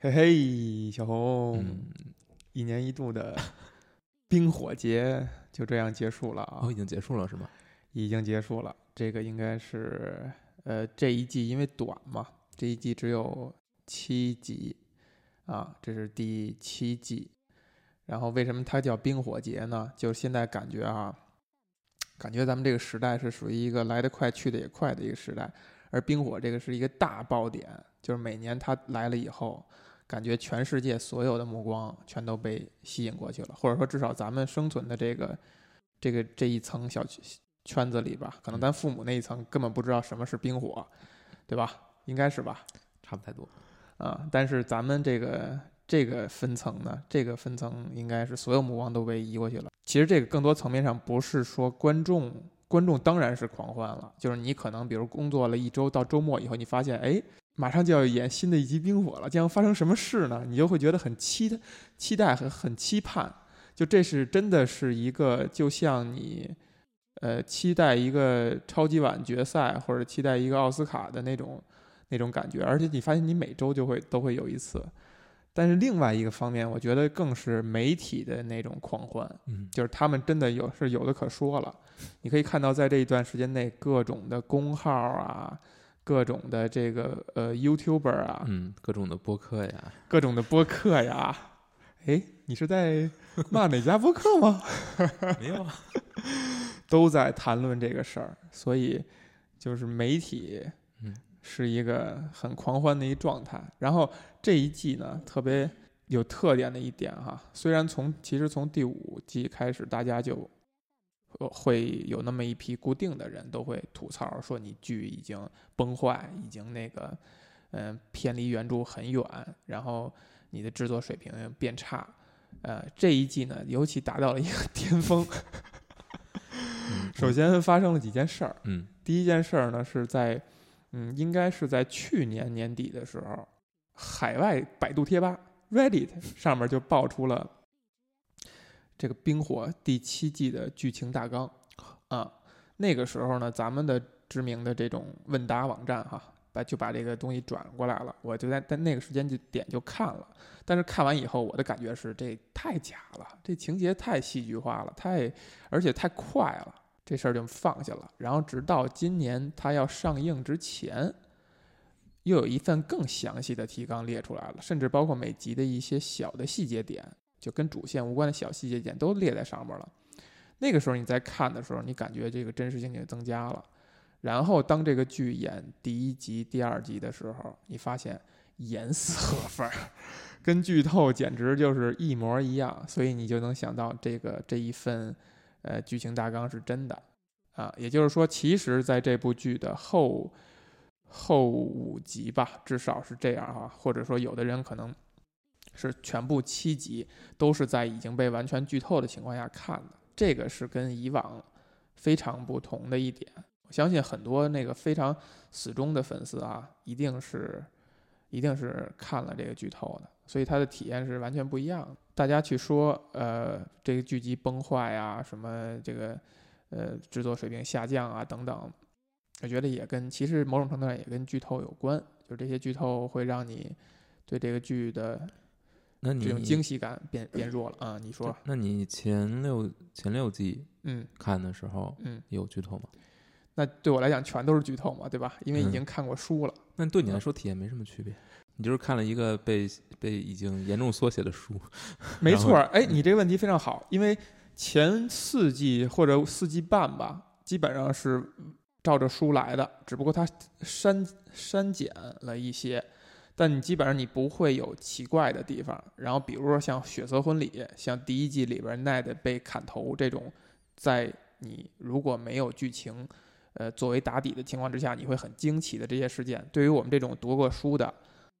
嘿嘿，小红，嗯，一年一度的冰火节就这样结束了啊！哦，已经结束了是吗？已经结束了。这个应该是呃这一季因为短嘛，这一季只有七集啊，这是第七季。然后为什么它叫冰火节呢？就现在感觉啊，感觉咱们这个时代是属于一个来得快去得也快的一个时代，而冰火这个是一个大爆点，就是每年它来了以后。感觉全世界所有的目光全都被吸引过去了，或者说至少咱们生存的这个这个这一层小圈子里吧，可能咱父母那一层根本不知道什么是冰火，对吧？应该是吧？差不太多啊。但是咱们这个这个分层呢，这个分层应该是所有目光都被移过去了。其实这个更多层面上不是说观众，观众当然是狂欢了，就是你可能比如工作了一周到周末以后，你发现哎。马上就要演新的一集冰火了，将发生什么事呢？你就会觉得很期待、期待和很期盼。就这是真的是一个，就像你，呃，期待一个超级碗决赛或者期待一个奥斯卡的那种那种感觉。而且你发现你每周就会都会有一次。但是另外一个方面，我觉得更是媒体的那种狂欢，嗯，就是他们真的有是有的可说了。你可以看到，在这一段时间内，各种的公号啊。各种的这个呃，YouTuber 啊，嗯，各种的播客呀，各种的播客呀，哎，你是在骂哪家播客吗？没有，都在谈论这个事儿，所以就是媒体，嗯，是一个很狂欢的一状态。然后这一季呢，特别有特点的一点哈，虽然从其实从第五季开始，大家就。会有那么一批固定的人都会吐槽说你剧已经崩坏，已经那个，嗯，偏离原著很远，然后你的制作水平变差，呃，这一季呢尤其达到了一个 巅峰。首先发生了几件事儿，嗯，第一件事儿呢是在，嗯，应该是在去年年底的时候，海外百度贴吧 Reddit 上面就爆出了。这个《冰火》第七季的剧情大纲，啊，那个时候呢，咱们的知名的这种问答网站哈，把就把这个东西转过来了，我就在在那个时间就点就看了，但是看完以后，我的感觉是这太假了，这情节太戏剧化了，太而且太快了，这事儿就放下了。然后直到今年它要上映之前，又有一份更详细的提纲列出来了，甚至包括每集的一些小的细节点。就跟主线无关的小细节点都列在上面了。那个时候你在看的时候，你感觉这个真实性也增加了。然后当这个剧演第一集、第二集的时候，你发现严丝合缝，跟剧透简直就是一模一样。所以你就能想到这个这一份呃剧情大纲是真的啊。也就是说，其实在这部剧的后后五集吧，至少是这样哈。或者说，有的人可能。是全部七集都是在已经被完全剧透的情况下看的，这个是跟以往非常不同的一点。我相信很多那个非常死忠的粉丝啊，一定是一定是看了这个剧透的，所以他的体验是完全不一样的。大家去说呃这个剧集崩坏啊，什么这个呃制作水平下降啊等等，我觉得也跟其实某种程度上也跟剧透有关，就这些剧透会让你对这个剧的。那你这种惊喜感变变弱了啊？你说？那你前六前六季嗯看的时候嗯有剧透吗？那对我来讲全都是剧透嘛，对吧？因为已经看过书了。那对你来说体验没什么区别，你就是看了一个被被已经严重缩写的书。没错，哎，你这个问题非常好，因为前四季或者四季半吧，基本上是照着书来的，只不过它删删减了一些。但你基本上你不会有奇怪的地方，然后比如说像血色婚礼，像第一季里边奈德被砍头这种，在你如果没有剧情，呃作为打底的情况之下，你会很惊奇的这些事件，对于我们这种读过书的，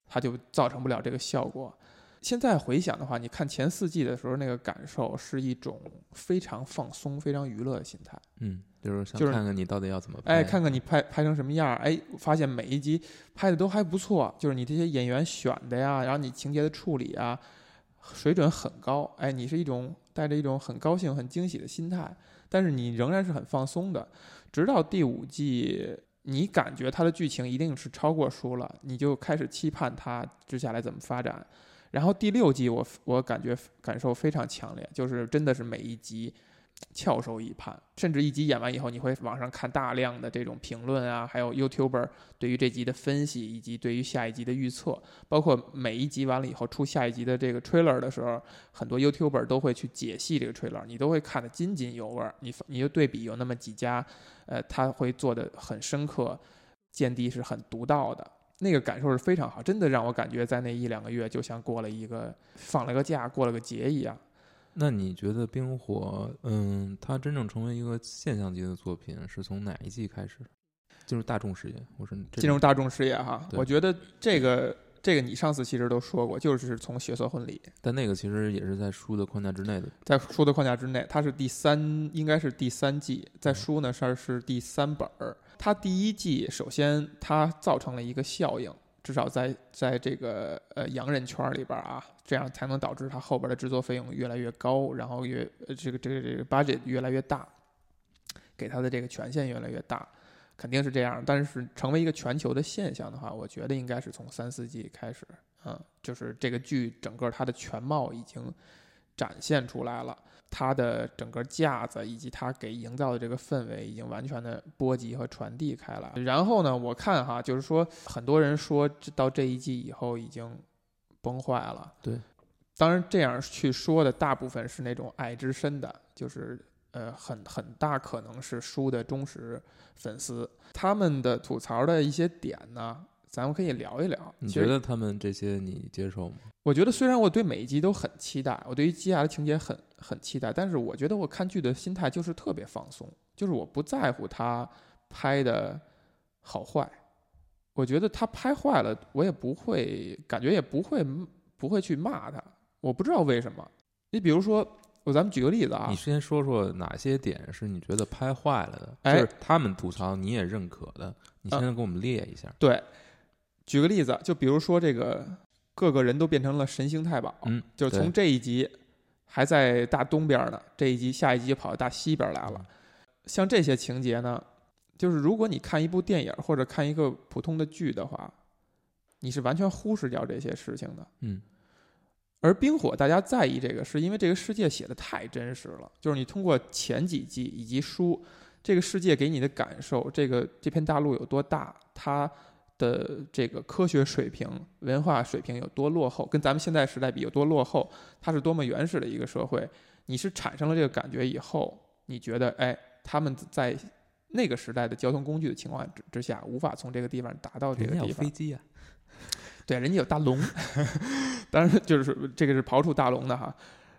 它就造成不了这个效果。现在回想的话，你看前四季的时候，那个感受是一种非常放松、非常娱乐的心态。嗯，就是想看看你到底要怎么拍，哎，看看你拍拍成什么样，哎，发现每一集拍的都还不错，就是你这些演员选的呀，然后你情节的处理啊，水准很高。哎，你是一种带着一种很高兴、很惊喜的心态，但是你仍然是很放松的。直到第五季你感觉它的剧情一定是超过书了，你就开始期盼它接下来怎么发展。然后第六季我我感觉感受非常强烈，就是真的是每一集翘首以盼，甚至一集演完以后，你会网上看大量的这种评论啊，还有 YouTuber 对于这集的分析，以及对于下一集的预测，包括每一集完了以后出下一集的这个 trailer 的时候，很多 YouTuber 都会去解析这个 trailer，你都会看得津津有味。你你就对比有那么几家，呃，他会做的很深刻，见地是很独到的。那个感受是非常好，真的让我感觉在那一两个月就像过了一个放了个假、过了个节一样。那你觉得《冰火》嗯，它真正成为一个现象级的作品是从哪一季开始进入大众视野？我说进入大众视野哈，我觉得这个这个你上次其实都说过，就是从《血色婚礼但那个其实也是在书的框架之内的。》在书的框架之内，它是第三，应该是第三季，在书呢是是第三本儿。它第一季首先它造成了一个效应，至少在在这个呃洋人圈里边啊，这样才能导致他后边的制作费用越来越高，然后越这个这个这个 budget 越来越大，给他的这个权限越来越大，肯定是这样。但是成为一个全球的现象的话，我觉得应该是从三四季开始，嗯，就是这个剧整个它的全貌已经展现出来了。它的整个架子以及它给营造的这个氛围，已经完全的波及和传递开来。然后呢，我看哈，就是说很多人说这到这一季以后已经崩坏了。对，当然这样去说的大部分是那种爱之深的，就是呃很很大可能是书的忠实粉丝，他们的吐槽的一些点呢，咱们可以聊一聊。你觉得他们这些你接受吗？我觉得虽然我对每一集都很期待，我对于接下来的情节很很期待，但是我觉得我看剧的心态就是特别放松，就是我不在乎他拍的好坏，我觉得他拍坏了，我也不会感觉也不会不会去骂他，我不知道为什么。你比如说，我咱们举个例子啊你，先说说哪些点是你觉得拍坏了的，哎就是他们吐槽你也认可的，你现在给我们列一下。对，举个例子，就比如说这个各个人都变成了神行太保，嗯，对就从这一集还在大东边呢，这一集下一集跑到大西边来了。像这些情节呢，就是如果你看一部电影或者看一个普通的剧的话，你是完全忽视掉这些事情的。嗯，而冰火大家在意这个，是因为这个世界写的太真实了，就是你通过前几季以及书，这个世界给你的感受，这个这片大陆有多大，它的这个科学水平、文化水平有多落后，跟咱们现在时代比有多落后，它是多么原始的一个社会，你是产生了这个感觉以后，你觉得，哎，他们在那个时代的交通工具的情况之之下，无法从这个地方达到这个地方飞，机啊，对，人家有大龙，当然就是这个是刨除大龙的哈，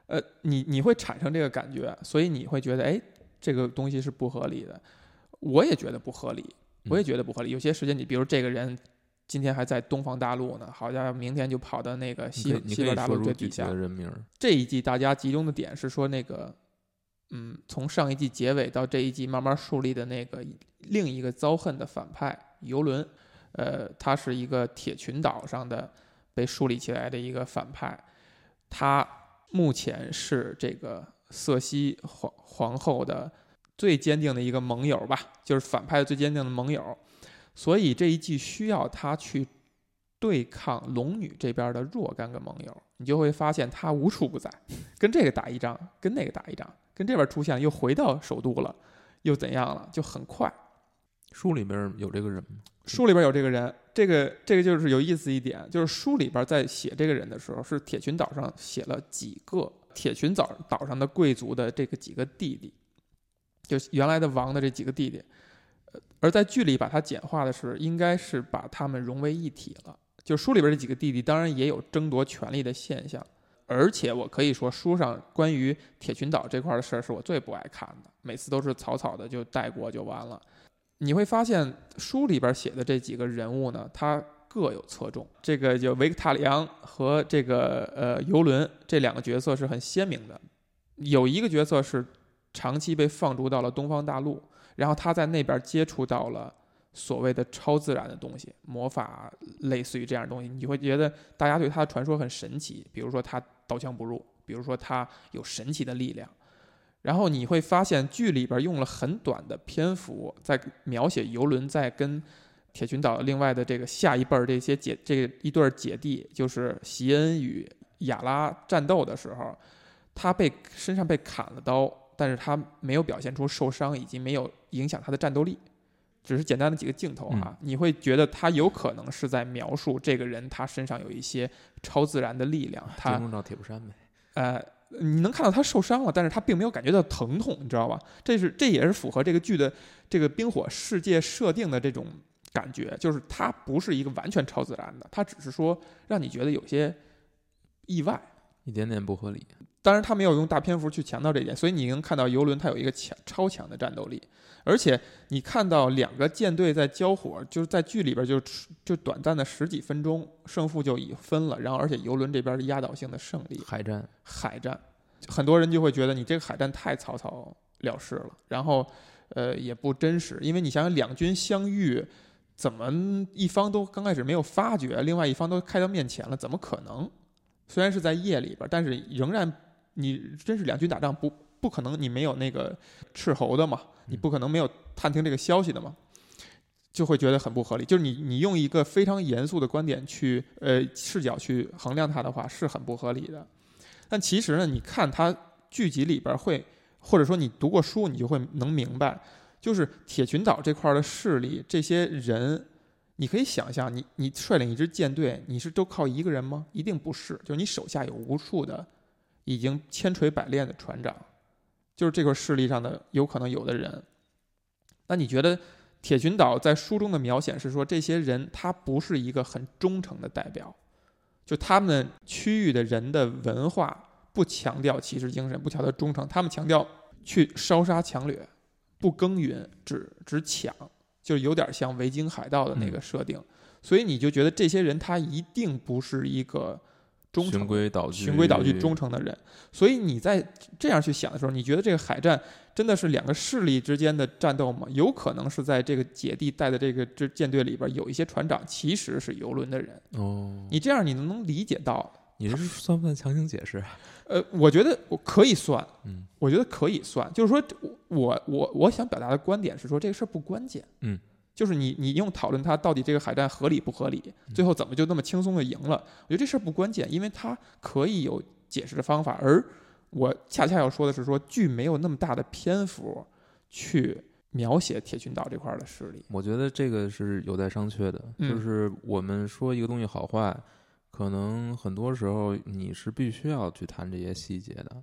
呃，你你会产生这个感觉，所以你会觉得，哎，这个东西是不合理的。我也觉得不合理，我也觉得不合理。有些时间，你比如这个人今天还在东方大陆呢，好像明天就跑到那个西西边大陆最底下。人名。这一季大家集中的点是说那个，嗯，从上一季结尾到这一季慢慢树立的那个另一个遭恨的反派游轮，呃，他是一个铁群岛上的被树立起来的一个反派，他目前是这个瑟西皇皇后的最坚定的一个盟友吧，就是反派最坚定的盟友，所以这一季需要他去对抗龙女这边的若干个盟友，你就会发现他无处不在，跟这个打一仗，跟那个打一仗，跟这边出现又回到首都了，又怎样了，就很快。书里边有这个人吗？书里边有这个人，这个这个就是有意思一点，就是书里边在写这个人的时候，是铁群岛上写了几个铁群岛岛上的贵族的这个几个弟弟，就原来的王的这几个弟弟，呃而在剧里把它简化的是，应该是把他们融为一体了。就书里边这几个弟弟，当然也有争夺权力的现象，而且我可以说，书上关于铁群岛这块的事儿是我最不爱看的，每次都是草草的就带过就完了。你会发现书里边写的这几个人物呢，他各有侧重。这个就维克塔里昂和这个呃游轮这两个角色是很鲜明的，有一个角色是长期被放逐到了东方大陆，然后他在那边接触到了所谓的超自然的东西，魔法类似于这样东西，你会觉得大家对他的传说很神奇，比如说他刀枪不入，比如说他有神奇的力量。然后你会发现剧里边用了很短的篇幅在描写游轮在跟铁群岛另外的这个下一辈儿这些姐这一对姐弟，就是席恩与雅拉战斗的时候，他被身上被砍了刀，但是他没有表现出受伤，以及没有影响他的战斗力，只是简单的几个镜头啊，你会觉得他有可能是在描述这个人他身上有一些超自然的力量，他金钟铁布衫呗。呃，你能看到他受伤了，但是他并没有感觉到疼痛，你知道吧？这是这也是符合这个剧的这个冰火世界设定的这种感觉，就是它不是一个完全超自然的，它只是说让你觉得有些意外。一点点不合理。当然，他没有用大篇幅去强调这一点，所以你能看到游轮它有一个强超强的战斗力，而且你看到两个舰队在交火，就是在剧里边就就短暂的十几分钟，胜负就已分了。然后，而且游轮这边是压倒性的胜利，海战，海战，很多人就会觉得你这个海战太草草了事了，然后呃也不真实，因为你想想两军相遇，怎么一方都刚开始没有发觉，另外一方都开到面前了，怎么可能？虽然是在夜里边，但是仍然，你真是两军打仗不不可能，你没有那个斥候的嘛，你不可能没有探听这个消息的嘛，就会觉得很不合理。就是你你用一个非常严肃的观点去呃视角去衡量它的话，是很不合理的。但其实呢，你看它剧集里边会，或者说你读过书，你就会能明白，就是铁群岛这块的势力，这些人。你可以想象，你你率领一支舰队，你是都靠一个人吗？一定不是，就是你手下有无数的已经千锤百炼的船长，就是这个势力上的有可能有的人。那你觉得铁群岛在书中的描写是说，这些人他不是一个很忠诚的代表，就他们区域的人的文化不强调骑士精神，不强调忠诚，他们强调去烧杀抢掠，不耕耘，只只抢。就有点像维京海盗的那个设定，所以你就觉得这些人他一定不是一个忠诚、循规蹈矩、循规蹈矩、忠诚的人。所以你在这样去想的时候，你觉得这个海战真的是两个势力之间的战斗吗？有可能是在这个姐弟带的这个这舰队里边，有一些船长其实是游轮的人。哦，你这样你能能理解到？你是算不算强行解释？呃，我觉得我可以算，嗯，我觉得可以算。就是说我我我想表达的观点是说，这个事儿不关键，嗯，就是你你用讨论它到底这个海战合理不合理，最后怎么就那么轻松的赢了？我觉得这事儿不关键，因为它可以有解释的方法。而我恰恰要说的是，说剧没有那么大的篇幅去描写铁群岛这块的势力。我觉得这个是有待商榷的，就是我们说一个东西好坏。可能很多时候你是必须要去谈这些细节的，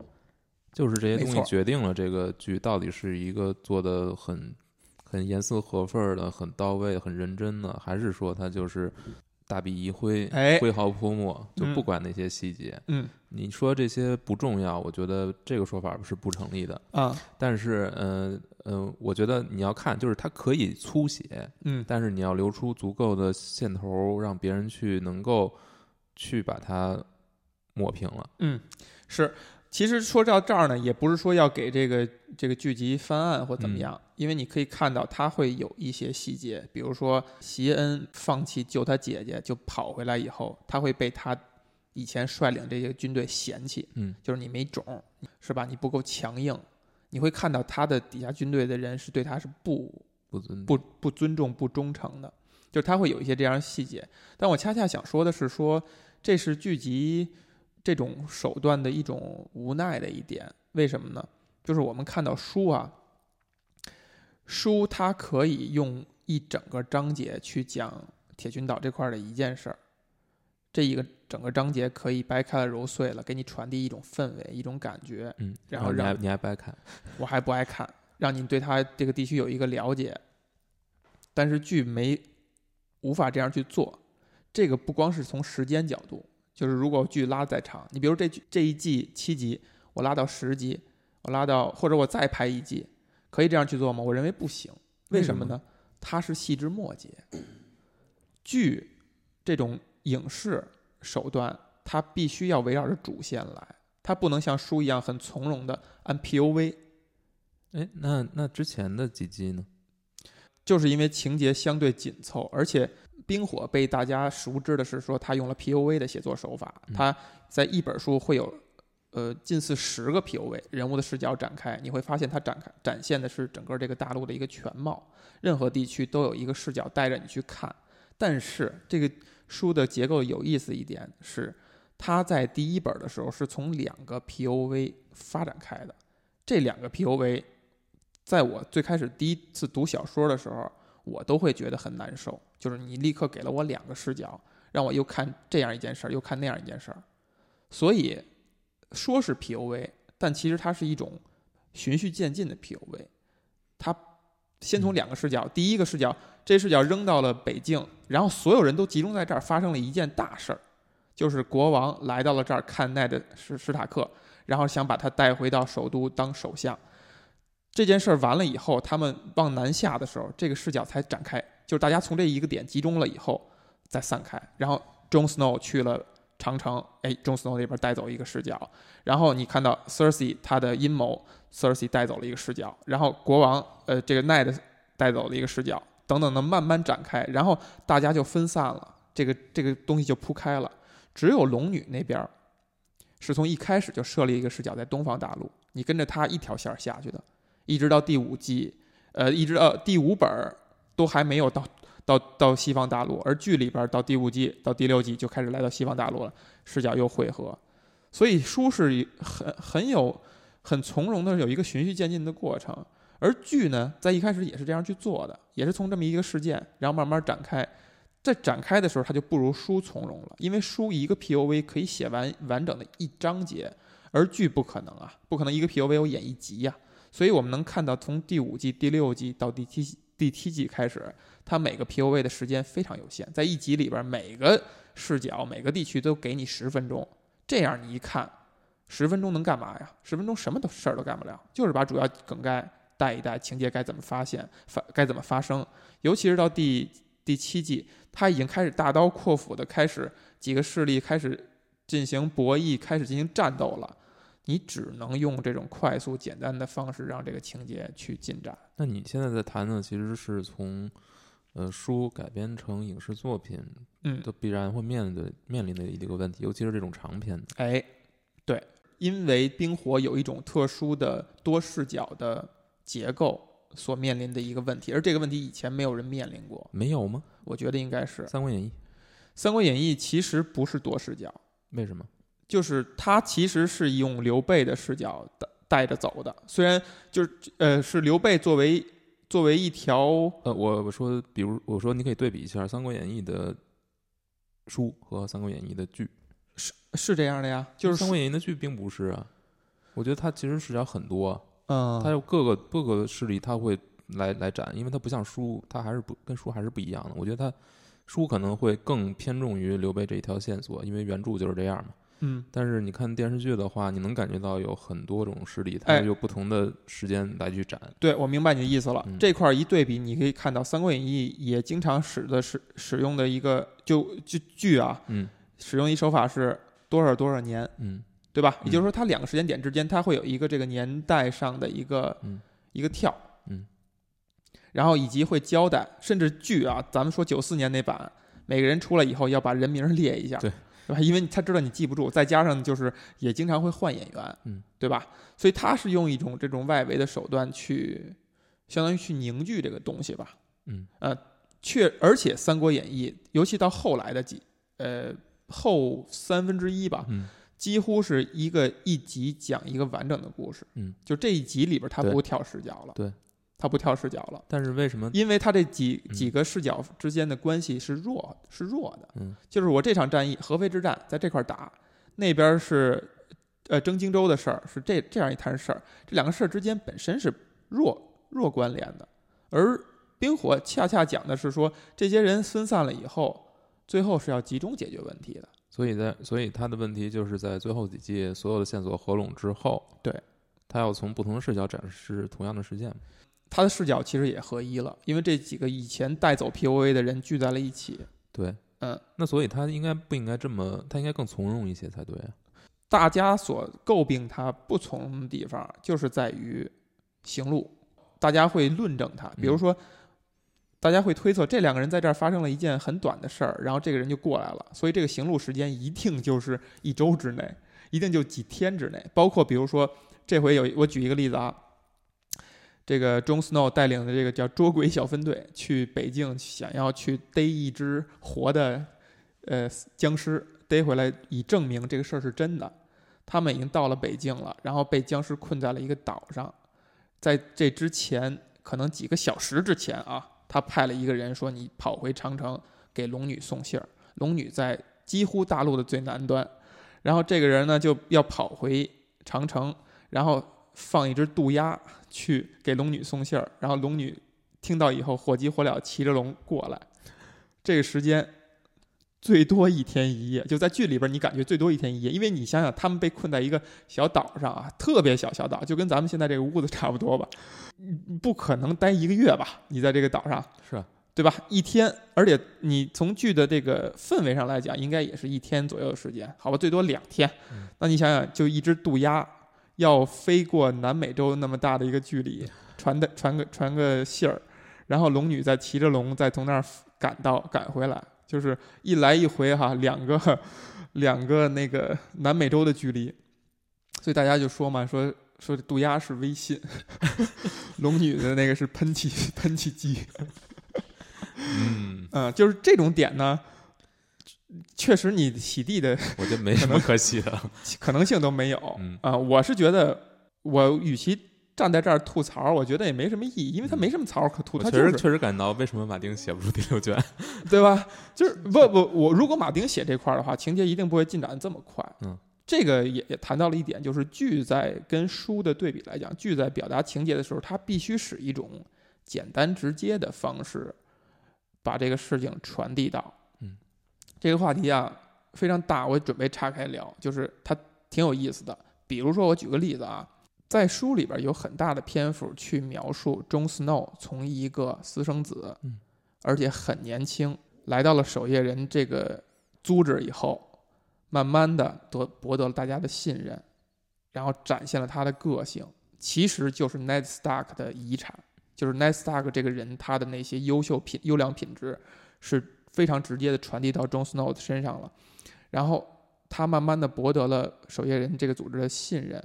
就是这些东西决定了这个剧到底是一个做的很很严丝合缝的、很到位、很认真的，还是说他就是大笔一挥、挥毫泼墨，就不管那些细节。嗯，你说这些不重要，我觉得这个说法是不成立的啊。但是，嗯嗯，我觉得你要看，就是它可以粗写，嗯，但是你要留出足够的线头，让别人去能够。去把它抹平了。嗯，是。其实说到这儿呢，也不是说要给这个这个剧集翻案或怎么样，因为你可以看到他会有一些细节，比如说席恩放弃救他姐姐就跑回来以后，他会被他以前率领这些军队嫌弃。嗯，就是你没种，是吧？你不够强硬。你会看到他的底下军队的人是对他是不不尊不不尊重不忠诚的，就是他会有一些这样细节。但我恰恰想说的是说。这是剧集这种手段的一种无奈的一点，为什么呢？就是我们看到书啊，书它可以用一整个章节去讲铁群岛这块的一件事儿，这一个整个章节可以掰开了揉碎了，给你传递一种氛围、一种感觉。嗯，然后让你还不爱看，我还不爱看，让你对它这个地区有一个了解，但是剧没无法这样去做。这个不光是从时间角度，就是如果剧拉再长，你比如这这一季七集，我拉到十集，我拉到或者我再拍一季，可以这样去做吗？我认为不行。为什么呢？它是细枝末节。剧这种影视手段，它必须要围绕着主线来，它不能像书一样很从容的按 POV。哎，那那之前的几季呢？就是因为情节相对紧凑，而且。冰火被大家熟知的是说他用了 P O V 的写作手法，他在一本书会有呃近似十个 POV 人物的视角展开，你会发现它展开展现的是整个这个大陆的一个全貌，任何地区都有一个视角带着你去看。但是这个书的结构有意思一点是，它在第一本的时候是从两个 POV 发展开的，这两个 POV，在我最开始第一次读小说的时候，我都会觉得很难受，就是你立刻给了我两个视角，让我又看这样一件事儿，又看那样一件事儿，所以说是 POV，但其实它是一种循序渐进的 POV，它先从两个视角，第一个视角。这视角扔到了北京，然后所有人都集中在这儿，发生了一件大事儿，就是国王来到了这儿看奈的史史塔克，然后想把他带回到首都当首相。这件事儿完了以后，他们往南下的时候，这个视角才展开，就是大家从这一个点集中了以后再散开。然后 Jon Snow 去了长城，哎，Jon Snow 那边带走一个视角，然后你看到 Cersei 他的阴谋，Cersei 带走了一个视角，然后国王呃这个奈的带走了一个视角。等等的慢慢展开，然后大家就分散了，这个这个东西就铺开了。只有龙女那边是从一开始就设立一个视角在东方大陆，你跟着他一条线下去的，一直到第五季，呃，一直到第五本都还没有到到到西方大陆，而剧里边到第五季到第六季就开始来到西方大陆了，视角又汇合，所以书是很很有很从容的有一个循序渐进的过程。而剧呢，在一开始也是这样去做的，也是从这么一个事件，然后慢慢展开。在展开的时候，它就不如书从容了，因为书一个 POV 可以写完完整的一章节，而剧不可能啊，不可能一个 POV 我演一集呀。所以我们能看到，从第五季、第六季到第七第七季开始，它每个 POV 的时间非常有限，在一集里边，每个视角、每个地区都给你十分钟，这样你一看，十分钟能干嘛呀？十分钟什么都事儿都干不了，就是把主要梗概。带一带情节该怎么发现发该怎么发生，尤其是到第第七季，他已经开始大刀阔斧的开始几个势力开始进行博弈，开始进行战斗了。你只能用这种快速简单的方式让这个情节去进展。那你现在在谈的其实是从呃书改编成影视作品，嗯，都必然会面临的面临的一个问题，尤其是这种长篇的。哎，对，因为冰火有一种特殊的多视角的。结构所面临的一个问题，而这个问题以前没有人面临过，没有吗？我觉得应该是《三国演义》。《三国演义》其实不是多视角，为什么？就是他其实是用刘备的视角带带着走的，虽然就是呃是刘备作为作为一条呃我我说比如我说你可以对比一下《三国演义》的书和《三国演义》的剧，是是这样的呀，就是《三国演义》的剧并不是啊，我觉得它其实视角很多。嗯，它有各个各个势力，它会来来展，因为它不像书，它还是不跟书还是不一样的。我觉得它书可能会更偏重于刘备这一条线索，因为原著就是这样嘛。嗯，但是你看电视剧的话，你能感觉到有很多种势力，它有不同的时间来去展。对，我明白你的意思了。这块一对比，你可以看到《三国演义》也经常使的是使用的一个就就剧啊，嗯，使用一手法是多少多少年，嗯。对吧？也就是说，它两个时间点之间，它会有一个这个年代上的一个一个跳，嗯，然后以及会交代，甚至剧啊，咱们说九四年那版，每个人出来以后要把人名列一下，对，对吧？因为他知道你记不住，再加上就是也经常会换演员，嗯，对吧？所以他是用一种这种外围的手段去，相当于去凝聚这个东西吧，嗯，呃，确，而且《三国演义》，尤其到后来的几，呃，后三分之一吧，嗯。几乎是一个一集讲一个完整的故事，嗯，就这一集里边他不跳视角了，对，他不跳视角了。但是为什么？因为他这几几个视角之间的关系是弱，是弱的，嗯，就是我这场战役合肥之战在这块打，那边是呃征荆州的事儿，是这这样一摊事儿，这两个事儿之间本身是弱弱关联的，而冰火恰恰讲的是说这些人分散了以后，最后是要集中解决问题的。所以在，所以他的问题就是在最后几季所有的线索合拢之后，对，他要从不同的视角展示同样的事件，他的视角其实也合一了，因为这几个以前带走 POA 的人聚在了一起。对，嗯，那所以他应该不应该这么，他应该更从容一些才对啊。大家所诟病他不从容的地方，就是在于行路，大家会论证他，比如说。大家会推测这两个人在这儿发生了一件很短的事儿，然后这个人就过来了，所以这个行路时间一定就是一周之内，一定就几天之内。包括比如说这回有我举一个例子啊，这个 Jon Snow 带领的这个叫捉鬼小分队去北京，想要去逮一只活的呃僵尸，逮回来以证明这个事儿是真的。他们已经到了北京了，然后被僵尸困在了一个岛上。在这之前，可能几个小时之前啊，他派了一个人说：“你跑回长城给龙女送信儿。”龙女在几乎大陆的最南端，然后这个人呢就要跑回长城，然后放一只渡鸦去给龙女送信儿。然后龙女听到以后，火急火燎骑着龙过来。这个时间。最多一天一夜，就在剧里边，你感觉最多一天一夜，因为你想想，他们被困在一个小岛上啊，特别小小岛，就跟咱们现在这个屋子差不多吧，不可能待一个月吧？你在这个岛上是，对吧？一天，而且你从剧的这个氛围上来讲，应该也是一天左右的时间，好吧？最多两天。那你想想，就一只渡鸦要飞过南美洲那么大的一个距离，传的传个传个信儿，然后龙女再骑着龙再从那儿赶到赶回来。就是一来一回哈，两个两个那个南美洲的距离，所以大家就说嘛，说说渡鸦是微信，龙女的那个是喷气 喷气机，嗯。嗯，就是这种点呢，确实你洗地的，我觉得没什么可洗的，可能性都没有啊。我是觉得，我与其。站在这儿吐槽，我觉得也没什么意义，因为他没什么槽可吐。他确实确实感到为什么马丁写不出第六卷，对吧？就是不不，我如果马丁写这块儿的话，情节一定不会进展这么快。嗯，这个也也谈到了一点，就是剧在跟书的对比来讲，剧在表达情节的时候，它必须使一种简单直接的方式把这个事情传递到。嗯，这个话题啊非常大，我准备岔开聊，就是它挺有意思的。比如说，我举个例子啊。在书里边有很大的篇幅去描述 Jon Snow 从一个私生子，而且很年轻，来到了守夜人这个组织以后，慢慢的得博得了大家的信任，然后展现了他的个性，其实就是 Ned Stark 的遗产，就是 Ned Stark 这个人他的那些优秀品优良品质是非常直接的传递到 John Snow 的身上了，然后他慢慢的博得了守夜人这个组织的信任。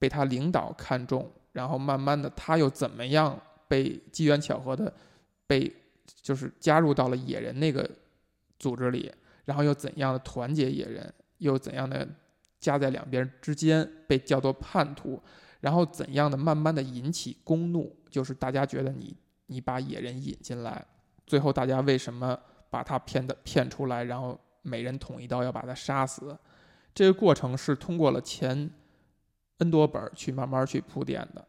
被他领导看中，然后慢慢的他又怎么样被机缘巧合的被就是加入到了野人那个组织里，然后又怎样的团结野人，又怎样的夹在两边之间被叫做叛徒，然后怎样的慢慢的引起公怒，就是大家觉得你你把野人引进来，最后大家为什么把他骗的骗出来，然后每人捅一刀要把他杀死，这个过程是通过了前。N 多本去慢慢去铺垫的，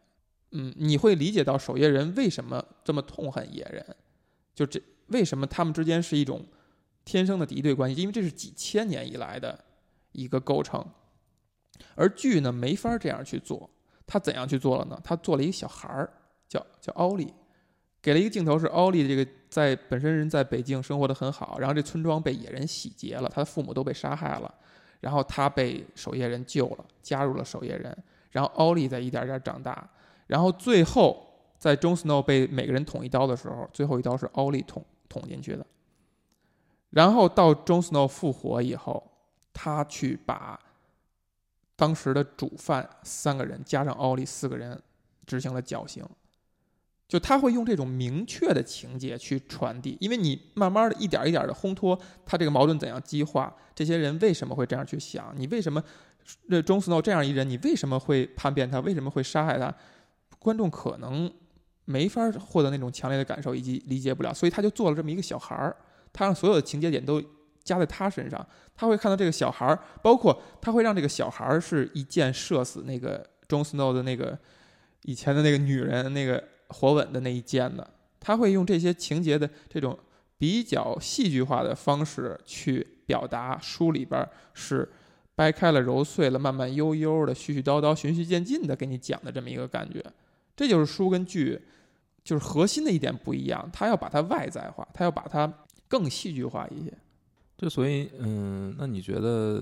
嗯，你会理解到守夜人为什么这么痛恨野人，就这为什么他们之间是一种天生的敌对关系，因为这是几千年以来的一个构成，而剧呢没法这样去做，他怎样去做了呢？他做了一个小孩儿，叫叫奥利，给了一个镜头是奥利这个在本身人在北京生活的很好，然后这村庄被野人洗劫了，他的父母都被杀害了。然后他被守夜人救了，加入了守夜人。然后奥利在一点点长大。然后最后在 Jon Snow 被每个人捅一刀的时候，最后一刀是奥利捅捅进去的。然后到 Jon Snow 复活以后，他去把当时的主犯三个人加上奥利四个人执行了绞刑。就他会用这种明确的情节去传递，因为你慢慢的一点一点的烘托他这个矛盾怎样激化，这些人为什么会这样去想？你为什么这 Jon Snow 这样一人，你为什么会叛变他？为什么会杀害他？观众可能没法获得那种强烈的感受以及理解不了，所以他就做了这么一个小孩儿，他让所有的情节点都加在他身上，他会看到这个小孩儿，包括他会让这个小孩儿是一箭射死那个 Jon Snow 的那个以前的那个女人那个。火吻的那一间的？他会用这些情节的这种比较戏剧化的方式去表达书里边是掰开了揉碎了，慢慢悠悠的、絮絮叨叨、循序渐进的给你讲的这么一个感觉。这就是书跟剧就是核心的一点不一样，他要把它外在化，他要把它更戏剧化一些。就所以，嗯，那你觉得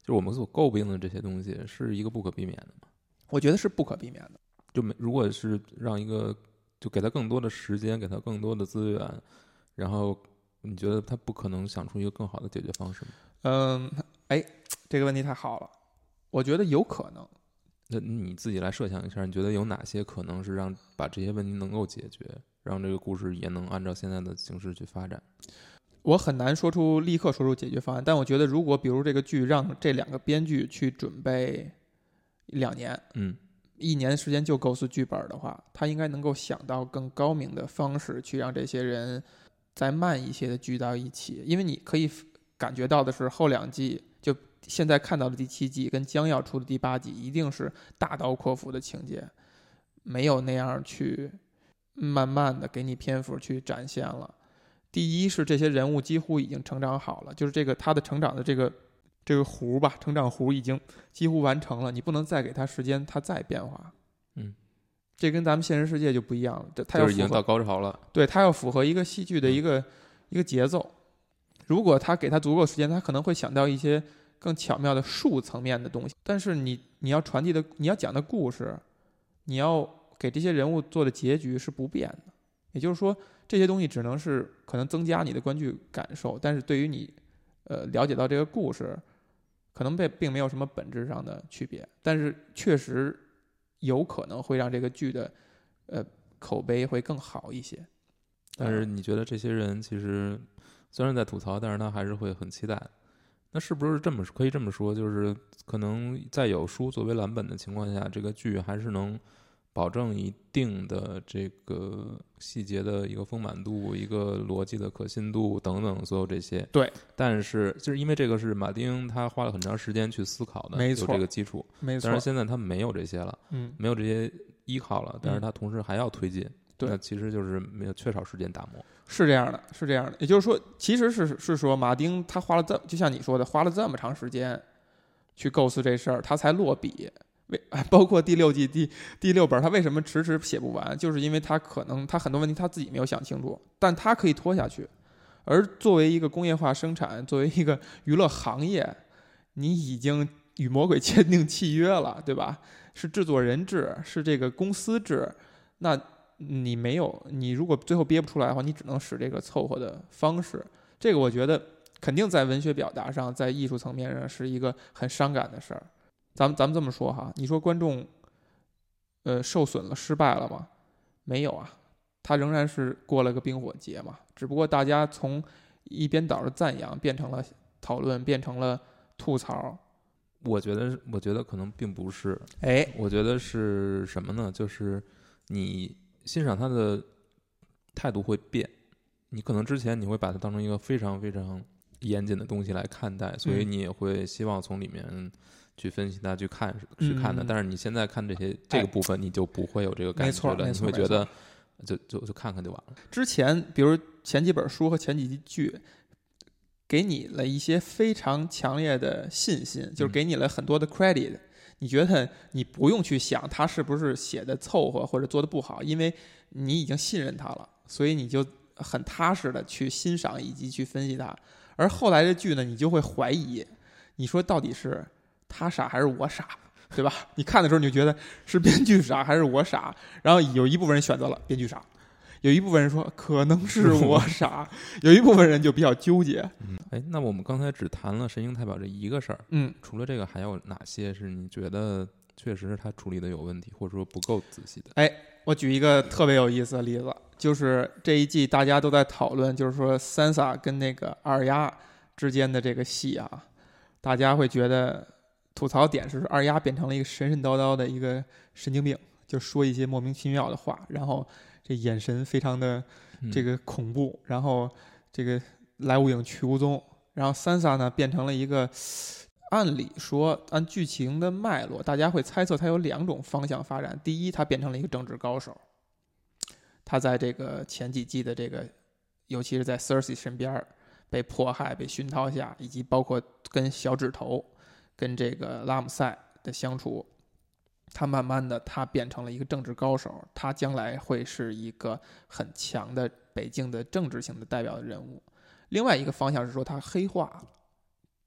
就是我们所诟病的这些东西是一个不可避免的吗？我觉得是不可避免的。就没，如果是让一个，就给他更多的时间，给他更多的资源，然后你觉得他不可能想出一个更好的解决方式吗？嗯，哎，这个问题太好了。我觉得有可能。那你自己来设想一下，你觉得有哪些可能是让把这些问题能够解决，让这个故事也能按照现在的形式去发展？我很难说出立刻说出解决方案，但我觉得如果比如这个剧让这两个编剧去准备两年，嗯，一年时间就构思剧本的话，他应该能够想到更高明的方式去让这些人再慢一些的聚到一起，因为你可以感觉到的是后两季就。现在看到的第七季跟将要出的第八季一定是大刀阔斧的情节，没有那样去慢慢的给你篇幅去展现了。第一是这些人物几乎已经成长好了，就是这个他的成长的这个这个弧吧，成长弧已经几乎完成了，你不能再给他时间，他再变化。嗯，这跟咱们现实世界就不一样了，这他要已经到高潮了。对他要符合一个戏剧的一个一个节奏。如果他给他足够时间，他可能会想到一些。更巧妙的术层面的东西，但是你你要传递的，你要讲的故事，你要给这些人物做的结局是不变的。也就是说，这些东西只能是可能增加你的观剧感受，但是对于你，呃，了解到这个故事，可能被并没有什么本质上的区别。但是确实有可能会让这个剧的，呃，口碑会更好一些。但是你觉得这些人其实虽然在吐槽，但是他还是会很期待。那是不是这么可以这么说？就是可能在有书作为蓝本的情况下，这个剧还是能保证一定的这个细节的一个丰满度、一个逻辑的可信度等等，所有这些。对。但是就是因为这个是马丁他花了很长时间去思考的，没错，这个基础。没错。但是现在他没有这些了，嗯，没有这些依靠了，但是他同时还要推进。那其实就是没有缺少时间打磨，是这样的，是这样的。也就是说，其实是是说，马丁他花了这，就像你说的，花了这么长时间去构思这事儿，他才落笔。为 包括第六季第第六本，他为什么迟迟写不完？就是因为他可能他很多问题他自己没有想清楚，但他可以拖下去。而作为一个工业化生产，作为一个娱乐行业，你已经与魔鬼 签订契约了，对吧？是制作人制，是这个公司制，那。你没有，你如果最后憋不出来的话，你只能使这个凑合的方式。这个我觉得肯定在文学表达上，在艺术层面上是一个很伤感的事儿。咱们咱们这么说哈，你说观众，呃，受损了、失败了吗？没有啊，他仍然是过了个冰火节嘛。只不过大家从一边倒的赞扬变成了讨论，变成了吐槽。我觉得，我觉得可能并不是。哎，我觉得是什么呢？就是你。欣赏他的态度会变，你可能之前你会把它当成一个非常非常严谨的东西来看待，所以你也会希望从里面去分析它、去看、去看的。但是你现在看这些这个部分，你就不会有这个感觉了，你会觉得就就就看看就完了。之前比如前几本书和前几集剧，给你了一些非常强烈的信心，就是给你了很多的 credit。你觉得你不用去想他是不是写的凑合或者做的不好，因为你已经信任他了，所以你就很踏实的去欣赏以及去分析他。而后来的剧呢，你就会怀疑，你说到底是他傻还是我傻，对吧？你看的时候你就觉得是编剧傻还是我傻，然后有一部分人选择了编剧傻。有一部分人说可能是 我傻，有一部分人就比较纠结。嗯，哎，那我们刚才只谈了神鹰太保这一个事儿，嗯，除了这个还有哪些是你觉得确实是他处理的有问题，或者说不够仔细的？哎，我举一个特别有意思的例子，就是这一季大家都在讨论，就是说 Sansa 跟那个二丫之间的这个戏啊，大家会觉得吐槽点是二丫变成了一个神神叨叨的一个神经病，就说一些莫名其妙的话，然后。这眼神非常的这个恐怖，然后这个来无影去无踪，然后三萨呢变成了一个，按理说按剧情的脉络，大家会猜测他有两种方向发展。第一，他变成了一个政治高手，他在这个前几季的这个，尤其是在 Cersei 身边被迫害、被熏陶下，以及包括跟小指头、跟这个拉姆塞的相处。他慢慢的，他变成了一个政治高手，他将来会是一个很强的北境的政治性的代表的人物。另外一个方向是说，他黑化了，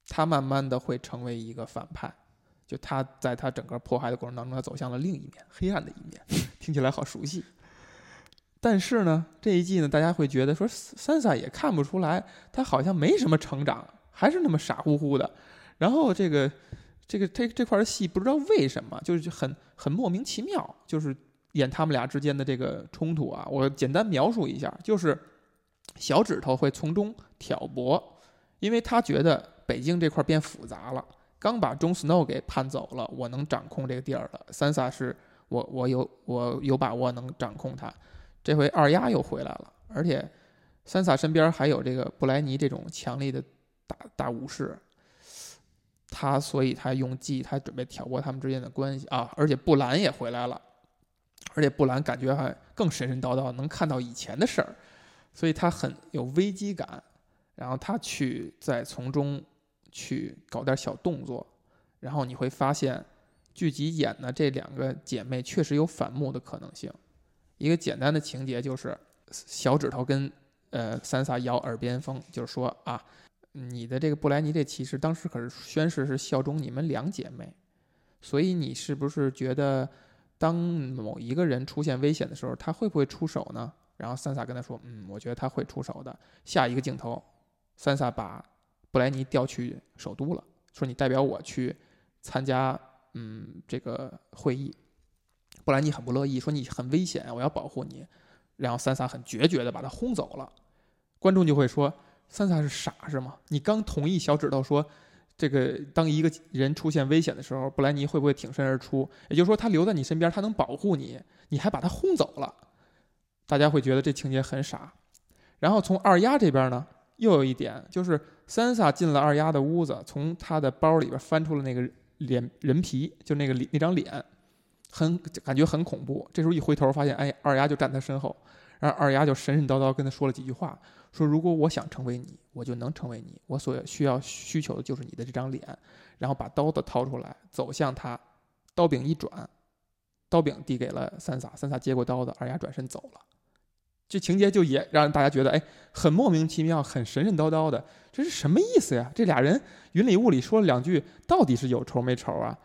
他慢慢的会成为一个反派，就他在他整个迫害的过程当中，他走向了另一面，黑暗的一面，听起来好熟悉。但是呢，这一季呢，大家会觉得说，三萨也看不出来，他好像没什么成长，还是那么傻乎乎的。然后这个。这个这这块的戏不知道为什么就是很很莫名其妙，就是演他们俩之间的这个冲突啊。我简单描述一下，就是小指头会从中挑拨，因为他觉得北京这块变复杂了，刚把中 Snow 给判走了，我能掌控这个地儿了。三萨是我我有我有把握能掌控他，这回二丫又回来了，而且三萨身边还有这个布莱尼这种强力的大大武士。他所以，他用计，他准备挑拨他们之间的关系啊！而且布兰也回来了，而且布兰感觉还更神神叨叨，能看到以前的事儿，所以他很有危机感。然后他去再从中去搞点小动作，然后你会发现，剧集演的这两个姐妹确实有反目的可能性。一个简单的情节就是，小指头跟呃三萨摇耳边风，就是说啊。你的这个布莱尼这骑士当时可是宣誓是效忠你们两姐妹，所以你是不是觉得当某一个人出现危险的时候，他会不会出手呢？然后三萨跟他说：“嗯，我觉得他会出手的。”下一个镜头，三萨把布莱尼调去首都了，说：“你代表我去参加嗯这个会议。”布莱尼很不乐意，说：“你很危险，我要保护你。”然后三萨很决绝的把他轰走了。观众就会说。三萨是傻是吗？你刚同意小指头说，这个当一个人出现危险的时候，布莱尼会不会挺身而出？也就是说，他留在你身边，他能保护你，你还把他轰走了，大家会觉得这情节很傻。然后从二丫这边呢，又有一点，就是三萨进了二丫的屋子，从他的包里边翻出了那个脸人皮，就那个那张脸，很感觉很恐怖。这时候一回头发现，哎，二丫就站他身后，然后二丫就神神叨叨跟他说了几句话。说如果我想成为你，我就能成为你。我所需要需求的就是你的这张脸。然后把刀子掏出来，走向他，刀柄一转，刀柄递给了三傻，三傻接过刀子，二丫转身走了。这情节就也让大家觉得，哎，很莫名其妙，很神神叨叨的，这是什么意思呀？这俩人云里雾里说了两句，到底是有仇没仇啊？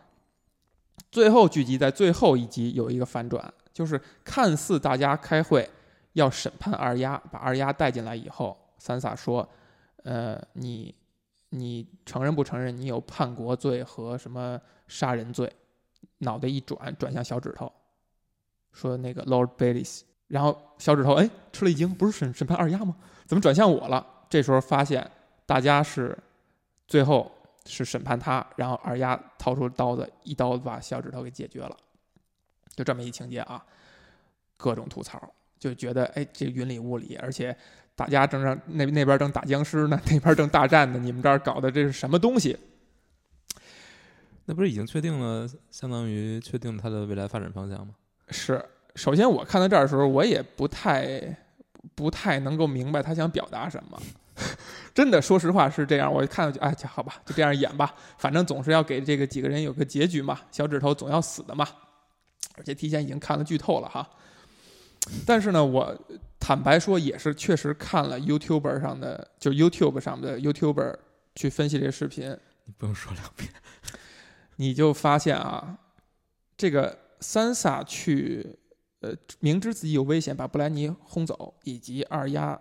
最后剧集在最后一集有一个反转，就是看似大家开会。要审判二丫，把二丫带进来以后，三萨说：“呃，你你承认不承认你有叛国罪和什么杀人罪？”脑袋一转，转向小指头，说：“那个 Lord Bailey。”然后小指头哎吃了一惊，不是审审判二丫吗？怎么转向我了？这时候发现大家是最后是审判他，然后二丫掏出刀子，一刀子把小指头给解决了，就这么一情节啊，各种吐槽。就觉得哎，这云里雾里，而且大家正让那那边正打僵尸呢，那边正大战呢，你们这儿搞的这是什么东西？那不是已经确定了，相当于确定它的未来发展方向吗？是。首先我看到这儿的时候，我也不太不太能够明白他想表达什么。真的，说实话是这样。我看到就哎，好吧，就这样演吧，反正总是要给这个几个人有个结局嘛。小指头总要死的嘛，而且提前已经看了剧透了哈。但是呢，我坦白说，也是确实看了 YouTube 上的，就 YouTube 上的 YouTuber 去分析这个视频。你不用说两遍，你就发现啊，这个 Sansa 去，呃，明知自己有危险把布兰妮轰走，以及二丫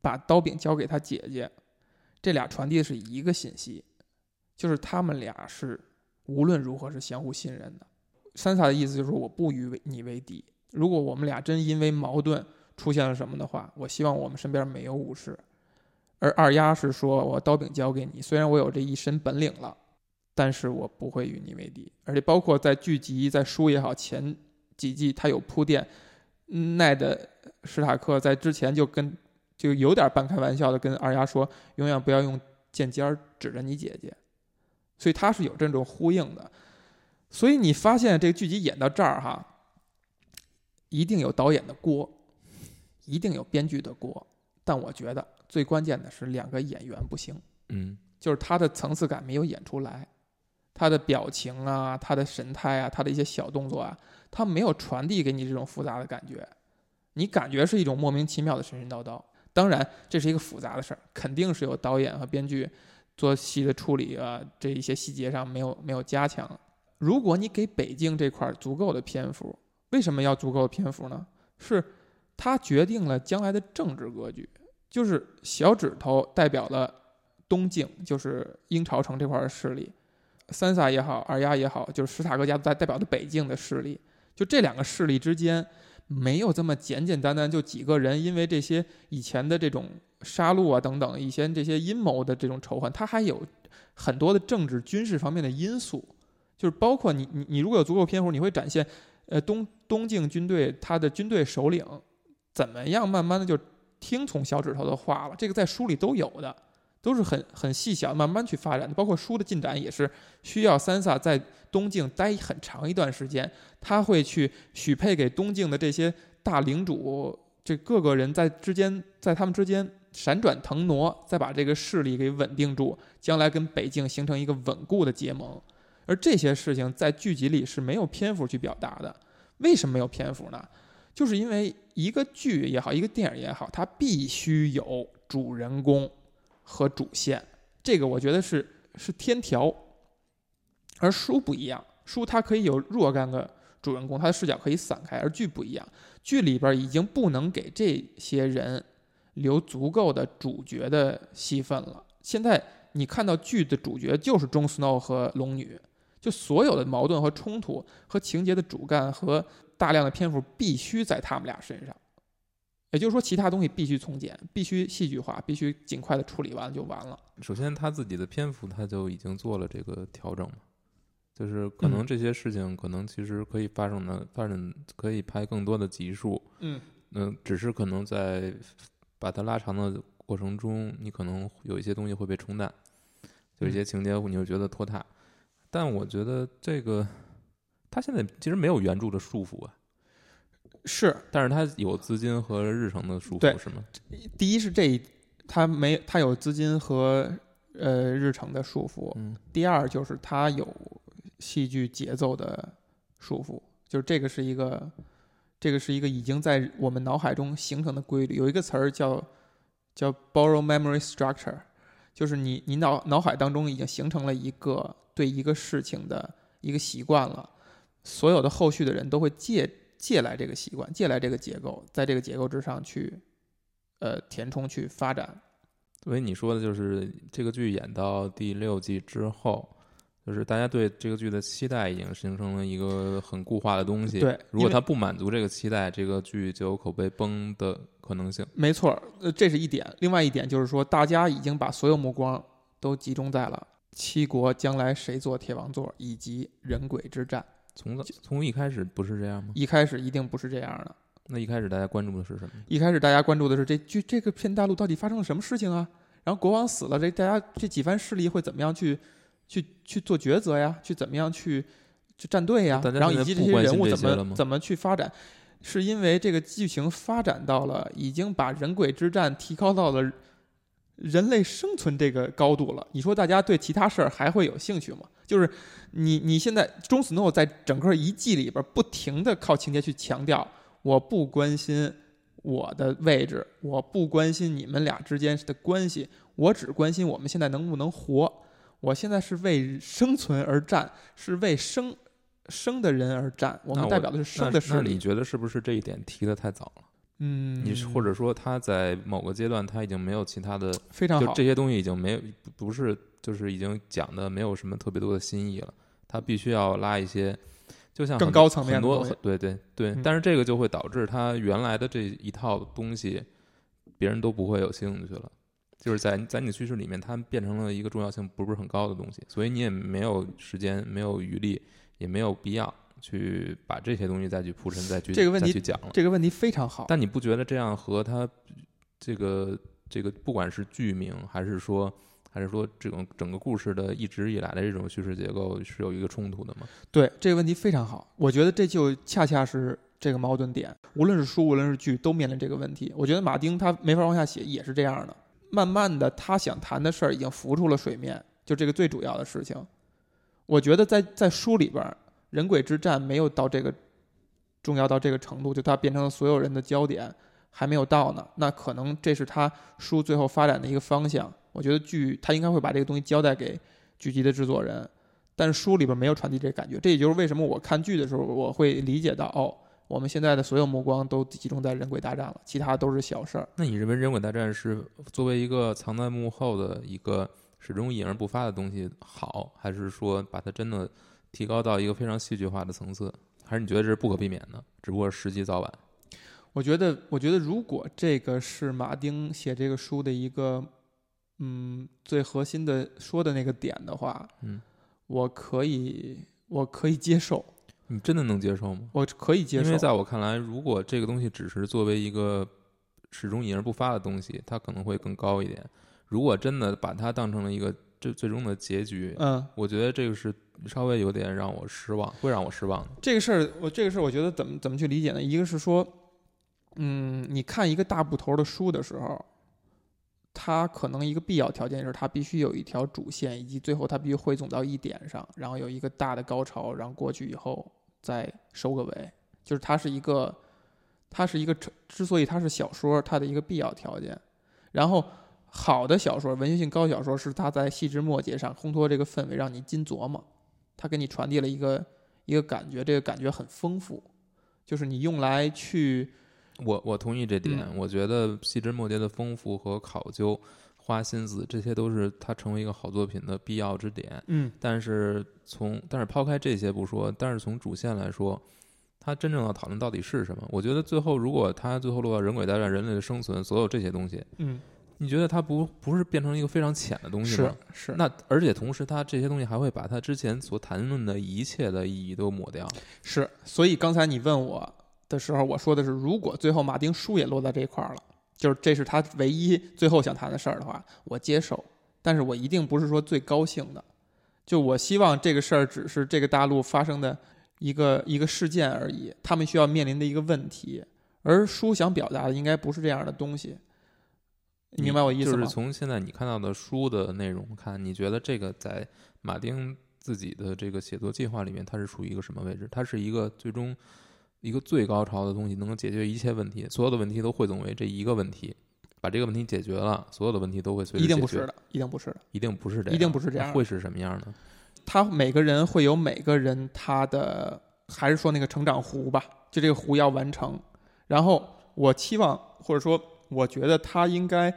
把刀柄交给他姐姐，这俩传递的是一个信息，就是他们俩是无论如何是相互信任的。三萨的意思就是我不与你为敌。如果我们俩真因为矛盾出现了什么的话，我希望我们身边没有武士。而二丫是说：“我刀柄交给你，虽然我有这一身本领了，但是我不会与你为敌。”而且包括在剧集、在书也好，前几季他有铺垫，奈德史塔克在之前就跟就有点半开玩笑的跟二丫说：“永远不要用剑尖指着你姐姐。”所以他是有这种呼应的。所以你发现这个剧集演到这儿哈。一定有导演的锅，一定有编剧的锅，但我觉得最关键的是两个演员不行，嗯，就是他的层次感没有演出来，他的表情啊，他的神态啊，他的一些小动作啊，他没有传递给你这种复杂的感觉，你感觉是一种莫名其妙的神神叨叨。当然，这是一个复杂的事儿，肯定是有导演和编剧做戏的处理啊，这一些细节上没有没有加强。如果你给北京这块足够的篇幅。为什么要足够的篇幅呢？是它决定了将来的政治格局。就是小指头代表了东晋，就是阴朝城这块的势力；三萨也好，二丫也好，就是史塔克家代代表的北境的势力，就这两个势力之间没有这么简简单单就几个人因为这些以前的这种杀戮啊等等以前这些阴谋的这种仇恨，它还有很多的政治军事方面的因素，就是包括你你你如果有足够篇幅，你会展现呃东东晋军队他的军队首领怎么样慢慢的就听从小指头的话了，这个在书里都有的。都是很很细小，慢慢去发展的。包括书的进展也是需要三萨在东境待很长一段时间，他会去许配给东境的这些大领主，这各个人在之间，在他们之间闪转腾挪，再把这个势力给稳定住，将来跟北境形成一个稳固的结盟。而这些事情在剧集里是没有篇幅去表达的。为什么没有篇幅呢？就是因为一个剧也好，一个电影也好，它必须有主人公。和主线，这个我觉得是是天条，而书不一样，书它可以有若干个主人公，它的视角可以散开，而剧不一样，剧里边已经不能给这些人留足够的主角的戏份了。现在你看到剧的主角就是中 Snow 和龙女，就所有的矛盾和冲突和情节的主干和大量的篇幅必须在他们俩身上。也就是说，其他东西必须从简，必须戏剧化，必须尽快的处理完就完了。首先，他自己的篇幅他就已经做了这个调整就是可能这些事情可能其实可以发生的，发展可以拍更多的集数。嗯，嗯，只是可能在把它拉长的过程中，你可能有一些东西会被冲淡，就一些情节你会觉得拖沓。但我觉得这个他现在其实没有原著的束缚啊。是，但是他有资金和日程的束缚，是吗？第一是这，他没他有资金和呃日程的束缚。嗯。第二就是他有戏剧节奏的束缚，就是这个是一个，这个是一个已经在我们脑海中形成的规律。有一个词儿叫叫 borrow memory structure，就是你你脑脑海当中已经形成了一个对一个事情的一个习惯了，所有的后续的人都会借。借来这个习惯，借来这个结构，在这个结构之上去，呃，填充去发展。所以你说的就是这个剧演到第六季之后，就是大家对这个剧的期待已经形成了一个很固化的东西。对，如果它不满足这个期待，这个剧就有口碑崩的可能性。没错，呃，这是一点。另外一点就是说，大家已经把所有目光都集中在了七国将来谁做铁王座，以及人鬼之战。从从一开始不是这样吗？一开始一定不是这样的。那一开始大家关注的是什么？一开始大家关注的是这剧这个片大陆到底发生了什么事情啊？然后国王死了，这大家这几番势力会怎么样去去去做抉择呀？去怎么样去去站队呀？然后以及这些人物怎么怎么去发展？是因为这个剧情发展到了已经把人鬼之战提高到了。人类生存这个高度了，你说大家对其他事儿还会有兴趣吗？就是你你现在中斯诺在整个一季里边不停的靠情节去强调，我不关心我的位置，我不关心你们俩之间的关系，我只关心我们现在能不能活。我现在是为生存而战，是为生生的人而战。我们代表的是生的势力。那你觉得是不是这一点提的太早了？嗯，你或者说他在某个阶段他已经没有其他的，非常好，就这些东西已经没有不是就是已经讲的没有什么特别多的新意了，他必须要拉一些，就像更高层面很多对对对，但是这个就会导致他原来的这一套东西别人都不会有兴趣了，就是在在你的叙事里面，它变成了一个重要性不是很高的东西，所以你也没有时间，没有余力，也没有必要。去把这些东西再去铺陈，再去这个问题去讲了。这个问题非常好，但你不觉得这样和它这个这个不管是剧名，还是说还是说这种整个故事的一直以来的这种叙事结构是有一个冲突的吗？对，这个问题非常好。我觉得这就恰恰是这个矛盾点。无论是书，无论是剧，都面临这个问题。我觉得马丁他没法往下写，也是这样的。慢慢的，他想谈的事儿已经浮出了水面，就这个最主要的事情。我觉得在在书里边。人鬼之战没有到这个重要到这个程度，就它变成了所有人的焦点，还没有到呢。那可能这是他书最后发展的一个方向。我觉得剧他应该会把这个东西交代给剧集的制作人，但是书里边没有传递这感觉。这也就是为什么我看剧的时候，我会理解到哦，我们现在的所有目光都集中在人鬼大战了，其他都是小事儿。那你认为人鬼大战是作为一个藏在幕后的一个？始终隐而不发的东西好，还是说把它真的提高到一个非常戏剧化的层次？还是你觉得这是不可避免的，只不过时机早晚？我觉得，我觉得如果这个是马丁写这个书的一个，嗯，最核心的说的那个点的话，嗯，我可以，我可以接受。你真的能接受吗？我可以接受，因为在我看来，如果这个东西只是作为一个始终隐而不发的东西，它可能会更高一点。如果真的把它当成了一个最最终的结局，嗯，我觉得这个是稍微有点让我失望，会让我失望的。这个事儿，我这个事儿，我觉得怎么怎么去理解呢？一个是说。嗯，你看一个大部头的书的时候，它可能一个必要条件是它必须有一条主线，以及最后它必须汇总到一点上，然后有一个大的高潮，然后过去以后再收个尾，就是它是一个，它是一个之所以它是小说，它的一个必要条件。然后好的小说，文学性高小说是它在细枝末节上烘托这个氛围，让你精琢磨，它给你传递了一个一个感觉，这个感觉很丰富，就是你用来去。我我同意这点，我觉得细枝末节的丰富和考究、花心思，这些都是他成为一个好作品的必要之点。嗯，但是从但是抛开这些不说，但是从主线来说，他真正要讨论到底是什么？我觉得最后如果他最后落到人鬼大战、人类的生存，所有这些东西，嗯，你觉得他不不是变成一个非常浅的东西吗？是是。那而且同时，他这些东西还会把他之前所谈论的一切的意义都抹掉。是，所以刚才你问我。的时候，我说的是，如果最后马丁书也落在这一块儿了，就是这是他唯一最后想谈的事儿的话，我接受。但是我一定不是说最高兴的，就我希望这个事儿只是这个大陆发生的一个一个事件而已，他们需要面临的一个问题。而书想表达的应该不是这样的东西，你明白我意思吗？就是从现在你看到的书的内容看，你觉得这个在马丁自己的这个写作计划里面，它是处于一个什么位置？它是一个最终。一个最高潮的东西，能够解决一切问题，所有的问题都汇总为这一个问题，把这个问题解决了，所有的问题都会随一定不是的，一定不是的，一定不是这样，一定不是这样，会是什么样的？他每个人会有每个人他的，还是说那个成长弧吧？就这个弧要完成。然后我期望，或者说我觉得他应该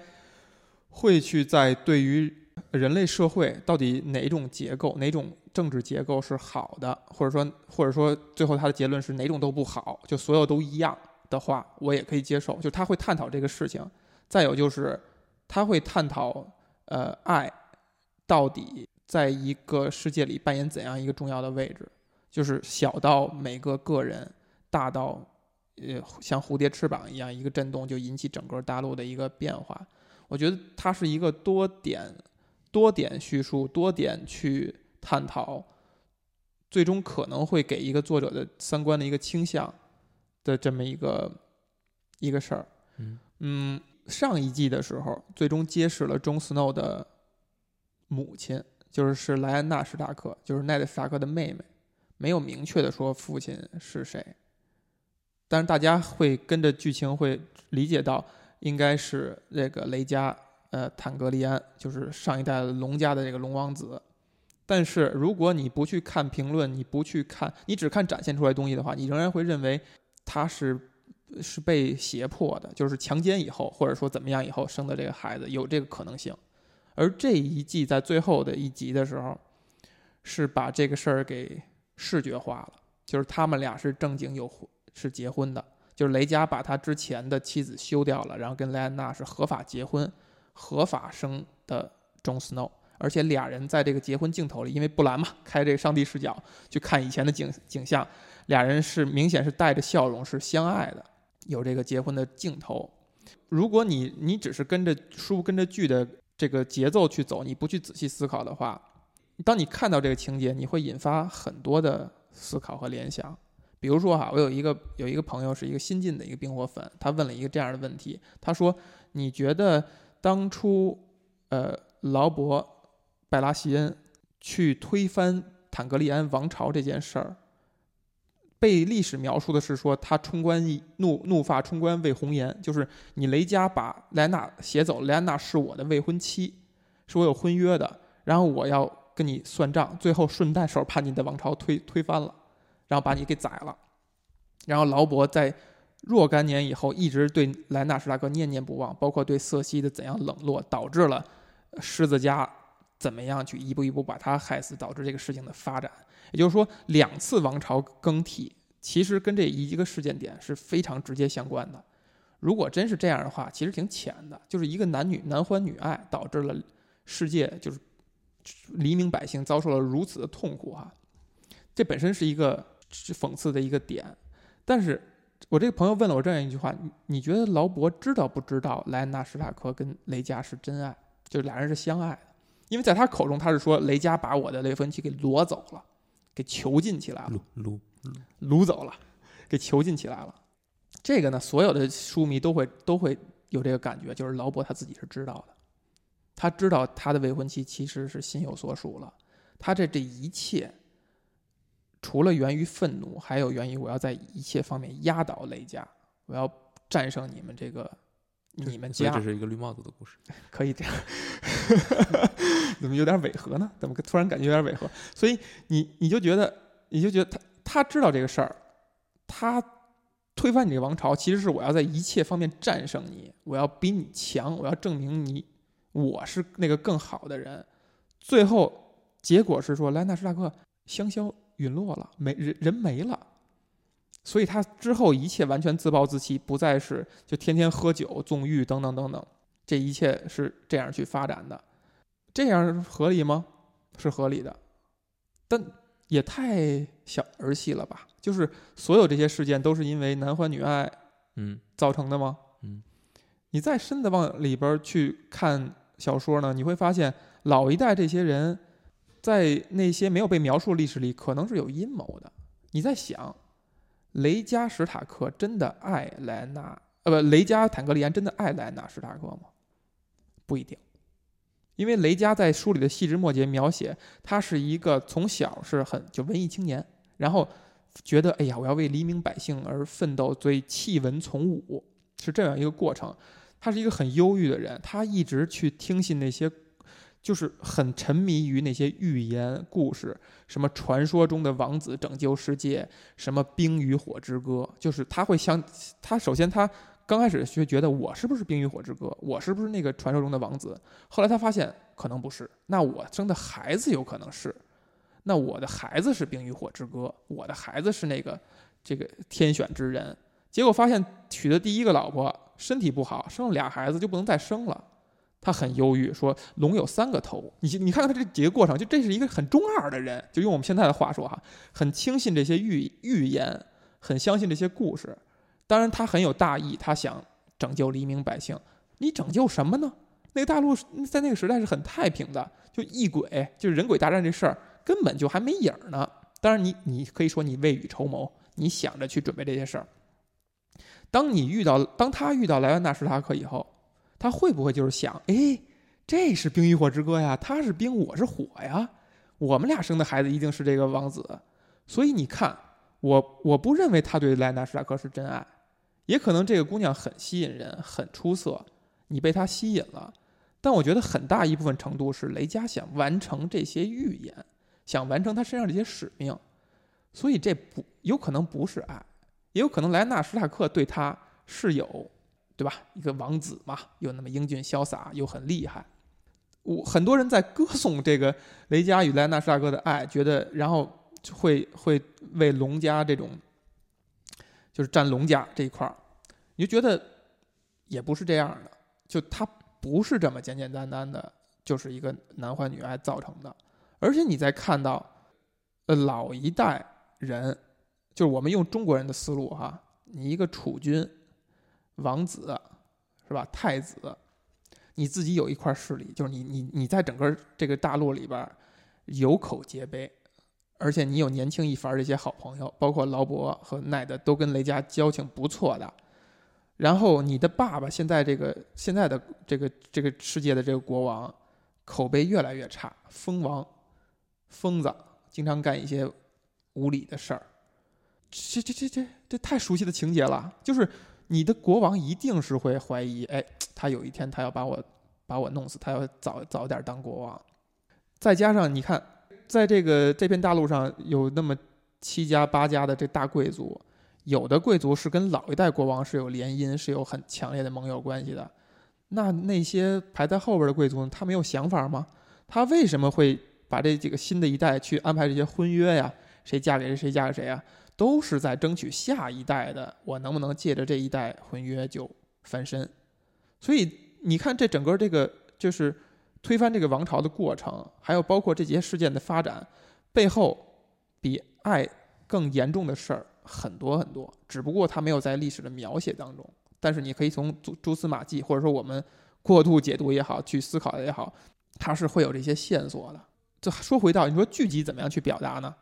会去在对于人类社会到底哪种结构，哪种。政治结构是好的，或者说，或者说，最后他的结论是哪种都不好，就所有都一样的话，我也可以接受。就他会探讨这个事情。再有就是，他会探讨，呃，爱到底在一个世界里扮演怎样一个重要的位置？就是小到每个个人，大到呃像蝴蝶翅膀一样，一个震动就引起整个大陆的一个变化。我觉得它是一个多点、多点叙述、多点去。探讨，最终可能会给一个作者的三观的一个倾向的这么一个一个事儿。嗯上一季的时候，最终揭示了中斯诺的母亲，就是是莱安娜史塔克，就是奈德史塔克的妹妹，没有明确的说父亲是谁，但是大家会跟着剧情会理解到，应该是这个雷加，呃，坦格利安，就是上一代龙家的这个龙王子。但是如果你不去看评论，你不去看，你只看展现出来东西的话，你仍然会认为他是是被胁迫的，就是强奸以后，或者说怎么样以后生的这个孩子有这个可能性。而这一季在最后的一集的时候，是把这个事儿给视觉化了，就是他们俩是正经有是结婚的，就是雷佳把他之前的妻子休掉了，然后跟莱安娜是合法结婚、合法生的 Jon Snow。而且俩人在这个结婚镜头里，因为布兰嘛，开这个上帝视角去看以前的景景象，俩人是明显是带着笑容，是相爱的，有这个结婚的镜头。如果你你只是跟着书跟着剧的这个节奏去走，你不去仔细思考的话，当你看到这个情节，你会引发很多的思考和联想。比如说哈，我有一个有一个朋友是一个新进的一个冰火粉，他问了一个这样的问题，他说：“你觉得当初呃劳勃？”拜拉席恩去推翻坦格利安王朝这件事儿，被历史描述的是说他冲冠怒怒发冲冠为红颜，就是你雷加把莱安娜携走，莱安娜是我的未婚妻，是我有婚约的，然后我要跟你算账，最后顺带手把你的王朝推推翻了，然后把你给宰了，然后劳勃在若干年以后一直对莱娜史大哥念念不忘，包括对瑟西的怎样冷落，导致了狮子家。怎么样去一步一步把他害死，导致这个事情的发展。也就是说，两次王朝更替其实跟这一个事件点是非常直接相关的。如果真是这样的话，其实挺浅的，就是一个男女男欢女爱导致了世界就是黎民百姓遭受了如此的痛苦哈，这本身是一个讽刺的一个点。但是我这个朋友问了我这样一句话：你你觉得劳勃知道不知道莱安娜·史塔克跟雷佳是真爱，就俩人是相爱的？因为在他口中，他是说雷佳把我的未婚妻给掳走了，给囚禁起来了，掳掳走了，给囚禁起来了。这个呢，所有的书迷都会都会有这个感觉，就是劳勃他自己是知道的，他知道他的未婚妻其实是心有所属了。他这这一切，除了源于愤怒，还有源于我要在一切方面压倒雷家，我要战胜你们这个你们家。这是一个绿帽子的故事，可以这样？怎么有点违和呢？怎么突然感觉有点违和？所以你你就觉得你就觉得他他知道这个事儿，他。推翻你这个王朝，其实是我要在一切方面战胜你，我要比你强，我要证明你我是那个更好的人。最后结果是说，莱纳施塔克香消陨落了，没人人没了，所以他之后一切完全自暴自弃，不再是就天天喝酒纵欲等等等等，这一切是这样去发展的，这样合理吗？是合理的，但。也太小儿戏了吧！就是所有这些事件都是因为男欢女爱，嗯，造成的吗？嗯，你再深的往里边去看小说呢，你会发现老一代这些人，在那些没有被描述历史里，可能是有阴谋的。你在想，雷加史塔克真的爱莱安娜？呃，不，雷加坦格利安真的爱莱安娜史塔克吗？不一定。因为雷佳在书里的细枝末节描写，他是一个从小是很就文艺青年，然后觉得哎呀，我要为黎民百姓而奋斗，所以弃文从武，是这样一个过程。他是一个很忧郁的人，他一直去听信那些，就是很沉迷于那些寓言故事，什么传说中的王子拯救世界，什么冰与火之歌，就是他会想，他首先他。刚开始就觉得我是不是冰与火之歌，我是不是那个传说中的王子？后来他发现可能不是，那我生的孩子有可能是，那我的孩子是冰与火之歌，我的孩子是那个这个天选之人。结果发现娶的第一个老婆身体不好，生了俩孩子就不能再生了，他很忧郁，说龙有三个头。你你看看他这几个过程，就这是一个很中二的人，就用我们现在的话说哈，很轻信这些预预言，很相信这些故事。当然，他很有大义，他想拯救黎民百姓。你拯救什么呢？那个大陆在那个时代是很太平的，就异鬼，就是人鬼大战这事儿根本就还没影儿呢。当然，你你可以说你未雨绸缪，你想着去准备这些事儿。当你遇到，当他遇到莱万纳史塔克以后，他会不会就是想，哎，这是冰与火之歌呀，他是冰，我是火呀，我们俩生的孩子一定是这个王子。所以你看，我我不认为他对莱纳史塔克是真爱。也可能这个姑娘很吸引人，很出色，你被她吸引了。但我觉得很大一部分程度是雷佳想完成这些预言，想完成他身上这些使命，所以这不有可能不是爱，也有可能莱纳史塔克对他是有，对吧？一个王子嘛，又那么英俊潇洒，又很厉害。我很多人在歌颂这个雷佳与莱纳史塔克的爱，觉得然后会会为龙家这种。就是占龙家这一块儿，你就觉得也不是这样的，就他不是这么简简单单的，就是一个男欢女爱造成的。而且你在看到，呃，老一代人，就是我们用中国人的思路哈，你一个储君、王子，是吧？太子，你自己有一块势力，就是你你你在整个这个大陆里边有口皆碑。而且你有年轻一番这些好朋友，包括劳勃和奈德都跟雷家交情不错的。然后你的爸爸现在这个现在的这个这个世界的这个国王，口碑越来越差，疯王、疯子，经常干一些无理的事儿。这这这这这太熟悉的情节了，就是你的国王一定是会怀疑，哎，他有一天他要把我把我弄死，他要早早点当国王。再加上你看。在这个这片大陆上有那么七家八家的这大贵族，有的贵族是跟老一代国王是有联姻，是有很强烈的盟友关系的。那那些排在后边的贵族，他没有想法吗？他为什么会把这几个新的一代去安排这些婚约呀？谁嫁给谁，谁嫁给谁啊？都是在争取下一代的，我能不能借着这一代婚约就翻身？所以你看，这整个这个就是推翻这个王朝的过程，还有包括这些事件的发展背后，比爱更严重的事儿很多很多。只不过它没有在历史的描写当中，但是你可以从蛛蛛丝马迹，或者说我们过度解读也好，去思考也好，它是会有这些线索的。就说回到你说剧集怎么样去表达呢？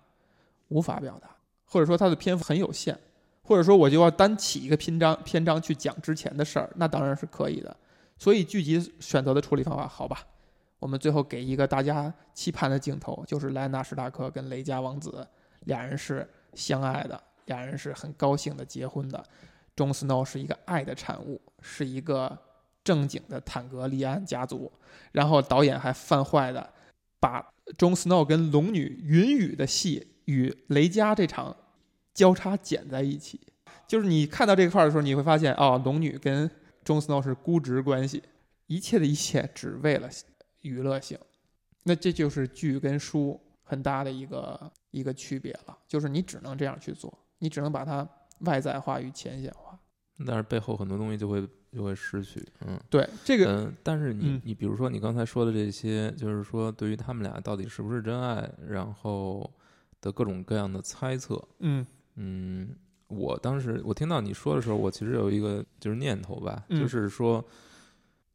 无法表达，或者说它的篇幅很有限，或者说我就要单起一个篇章篇章去讲之前的事儿，那当然是可以的。所以剧集选择的处理方法，好吧，我们最后给一个大家期盼的镜头，就是莱纳史达克跟雷佳王子俩人是相爱的，俩人是很高兴的结婚的。钟斯诺是一个爱的产物，是一个正经的坦格利安家族。然后导演还犯坏的，把钟斯诺跟龙女云雨的戏。与雷佳这场交叉剪在一起，就是你看到这块儿的时候，你会发现，哦，龙女跟钟斯诺是估值关系，一切的一切只为了娱乐性。那这就是剧跟书很大的一个一个区别了，就是你只能这样去做，你只能把它外在化与浅显化，但是背后很多东西就会就会失去。嗯，对这个，嗯，但是你你比如说你刚才说的这些，就是说对于他们俩到底是不是真爱，然后。的各种各样的猜测，嗯嗯，我当时我听到你说的时候，我其实有一个就是念头吧，就是说，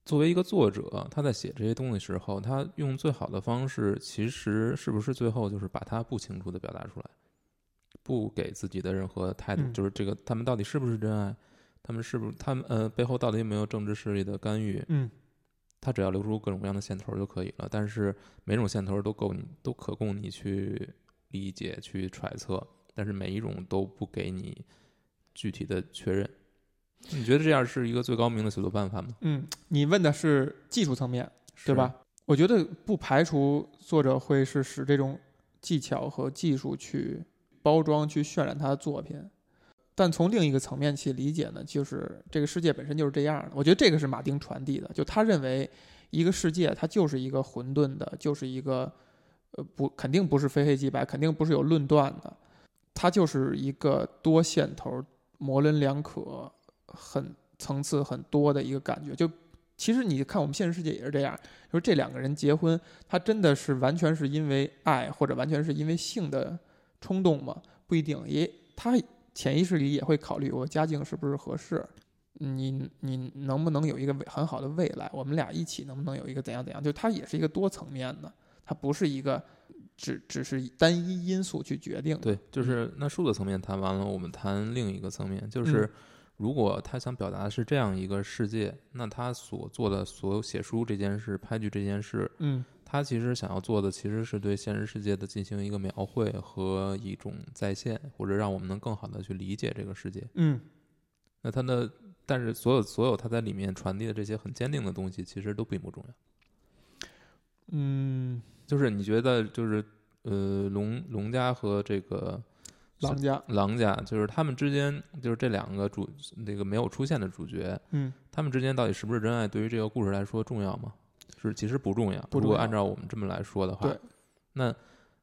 作为一个作者，他在写这些东西时候，他用最好的方式，其实是不是最后就是把他不清楚的表达出来，不给自己的任何态度，就是这个他们到底是不是真爱，他们是不是他们呃背后到底有没有政治势力的干预？嗯，他只要留出各种各样的线头就可以了，但是每种线头都够你都可供你去。理解去揣测，但是每一种都不给你具体的确认。你觉得这样是一个最高明的写作办法吗？嗯，你问的是技术层面，对吧？我觉得不排除作者会是使这种技巧和技术去包装、去渲染他的作品。但从另一个层面去理解呢，就是这个世界本身就是这样的。我觉得这个是马丁传递的，就他认为一个世界它就是一个混沌的，就是一个。呃，不，肯定不是非黑即白，肯定不是有论断的，它就是一个多线头、模棱两可、很层次很多的一个感觉。就其实你看，我们现实世界也是这样，就是这两个人结婚，他真的是完全是因为爱，或者完全是因为性的冲动吗？不一定，也他潜意识里也会考虑我家境是不是合适，你你能不能有一个很好的未来，我们俩一起能不能有一个怎样怎样？就它也是一个多层面的。它不是一个只只是单一因素去决定。对，就是那数字层面谈完了，我们谈另一个层面，就是如果他想表达的是这样一个世界，那他所做的所有写书这件事、拍剧这件事，嗯，他其实想要做的其实是对现实世界的进行一个描绘和一种再现，或者让我们能更好的去理解这个世界。嗯，那他的，但是所有所有他在里面传递的这些很坚定的东西，其实都并不重要。嗯。就是你觉得，就是呃，龙龙家和这个狼家，狼家，就是他们之间，就是这两个主那个没有出现的主角，嗯，他们之间到底是不是真爱？对于这个故事来说重要吗？是，其实不重要。如果按照我们这么来说的话，那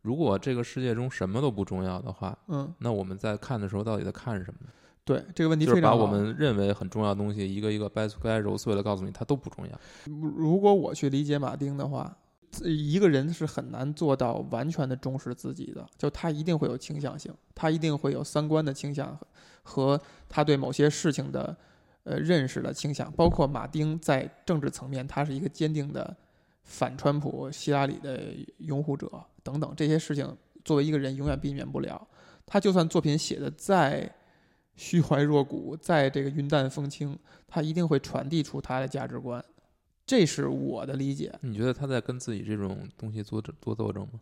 如果这个世界中什么都不重要的话，嗯，那我们在看的时候到底在看什么？对这个问题，就是把我们认为很重要的东西一个一个掰掰揉碎了，告诉你它都不重要。如果我去理解马丁的话。一个人是很难做到完全的忠实自己的，就他一定会有倾向性，他一定会有三观的倾向和他对某些事情的呃认识的倾向。包括马丁在政治层面，他是一个坚定的反川普、希拉里的拥护者等等这些事情，作为一个人永远避免不了。他就算作品写的再虚怀若谷，再这个云淡风轻，他一定会传递出他的价值观。这是我的理解。你觉得他在跟自己这种东西做做斗争吗？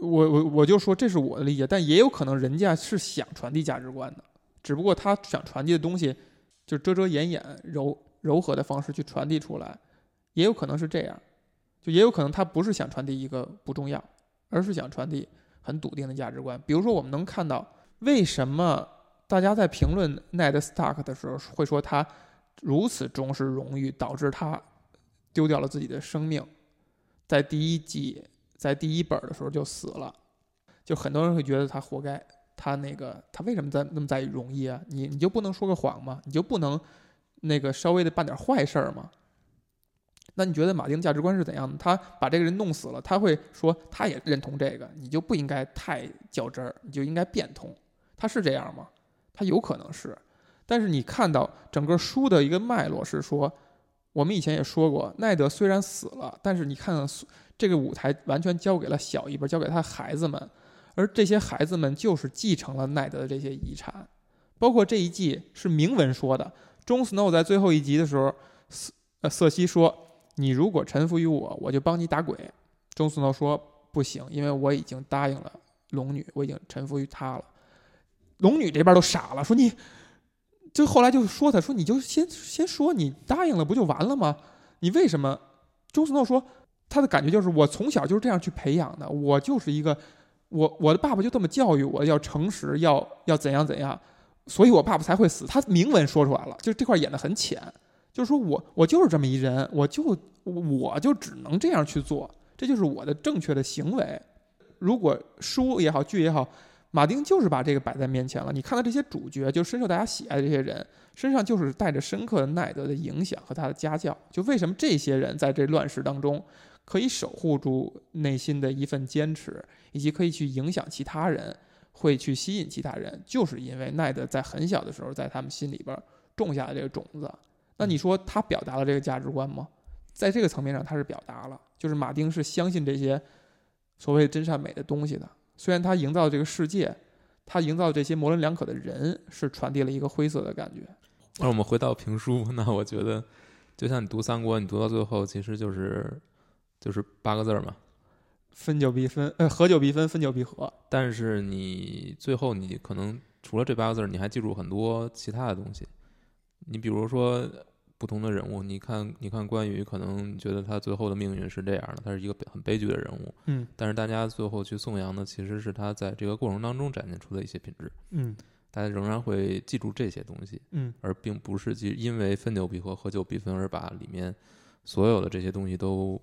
我我我就说这是我的理解，但也有可能人家是想传递价值观的，只不过他想传递的东西就遮遮掩掩、柔柔和的方式去传递出来，也有可能是这样，就也有可能他不是想传递一个不重要，而是想传递很笃定的价值观。比如说，我们能看到为什么大家在评论奈德·斯塔克的时候会说他如此重视荣誉，导致他。丢掉了自己的生命，在第一季在第一本的时候就死了，就很多人会觉得他活该。他那个他为什么在那么在意荣誉啊？你你就不能说个谎吗？你就不能那个稍微的办点坏事儿吗？那你觉得马丁价值观是怎样的？他把这个人弄死了，他会说他也认同这个，你就不应该太较真儿，你就应该变通。他是这样吗？他有可能是，但是你看到整个书的一个脉络是说，我们以前也说过，奈德虽然死了，但是你看这个舞台完全交给了小一辈，交给他孩子们。而这些孩子们就是继承了奈德的这些遗产，包括这一季是明文说的。钟斯诺在最后一集的时候，瑟呃瑟西说：“你如果臣服于我，我就帮你打鬼。”钟斯诺说：“不行，因为我已经答应了龙女，我已经臣服于她了。”龙女这边都傻了，说：“你，就后来就说他说你就先先说你答应了不就完了吗？你为什么？”周斯诺说：“他的感觉就是我从小就是这样去培养的，我就是一个。”我我的爸爸就这么教育我，要诚实，要要怎样怎样，所以我爸爸才会死。他明文说出来了，就这块演的很浅，就是说我我就是这么一人，我就我就只能这样去做，这就是我的正确的行为。如果书也好，剧也好，马丁就是把这个摆在面前了。你看到这些主角，就深受大家喜爱的这些人身上，就是带着深刻的奈德的影响和他的家教。就为什么这些人在这乱世当中？可以守护住内心的一份坚持，以及可以去影响其他人，会去吸引其他人，就是因为奈德在很小的时候在他们心里边种下了这个种子。那你说他表达了这个价值观吗？在这个层面上，他是表达了，就是马丁是相信这些所谓真善美的东西的。虽然他营造这个世界，他营造这些模棱两可的人，是传递了一个灰色的感觉。那我们回到评书，那我觉得，就像你读三国，你读到最后，其实就是。就是八个字儿嘛，分久必分，呃，合久必分，分久必合。但是你最后你可能除了这八个字儿，你还记住很多其他的东西。你比如说不同的人物，你看，你看关羽，可能觉得他最后的命运是这样的，他是一个很悲剧的人物。嗯。但是大家最后去颂扬的，其实是他在这个过程当中展现出的一些品质。嗯。大家仍然会记住这些东西。嗯。而并不是记因为分久必合，合久必分而把里面所有的这些东西都。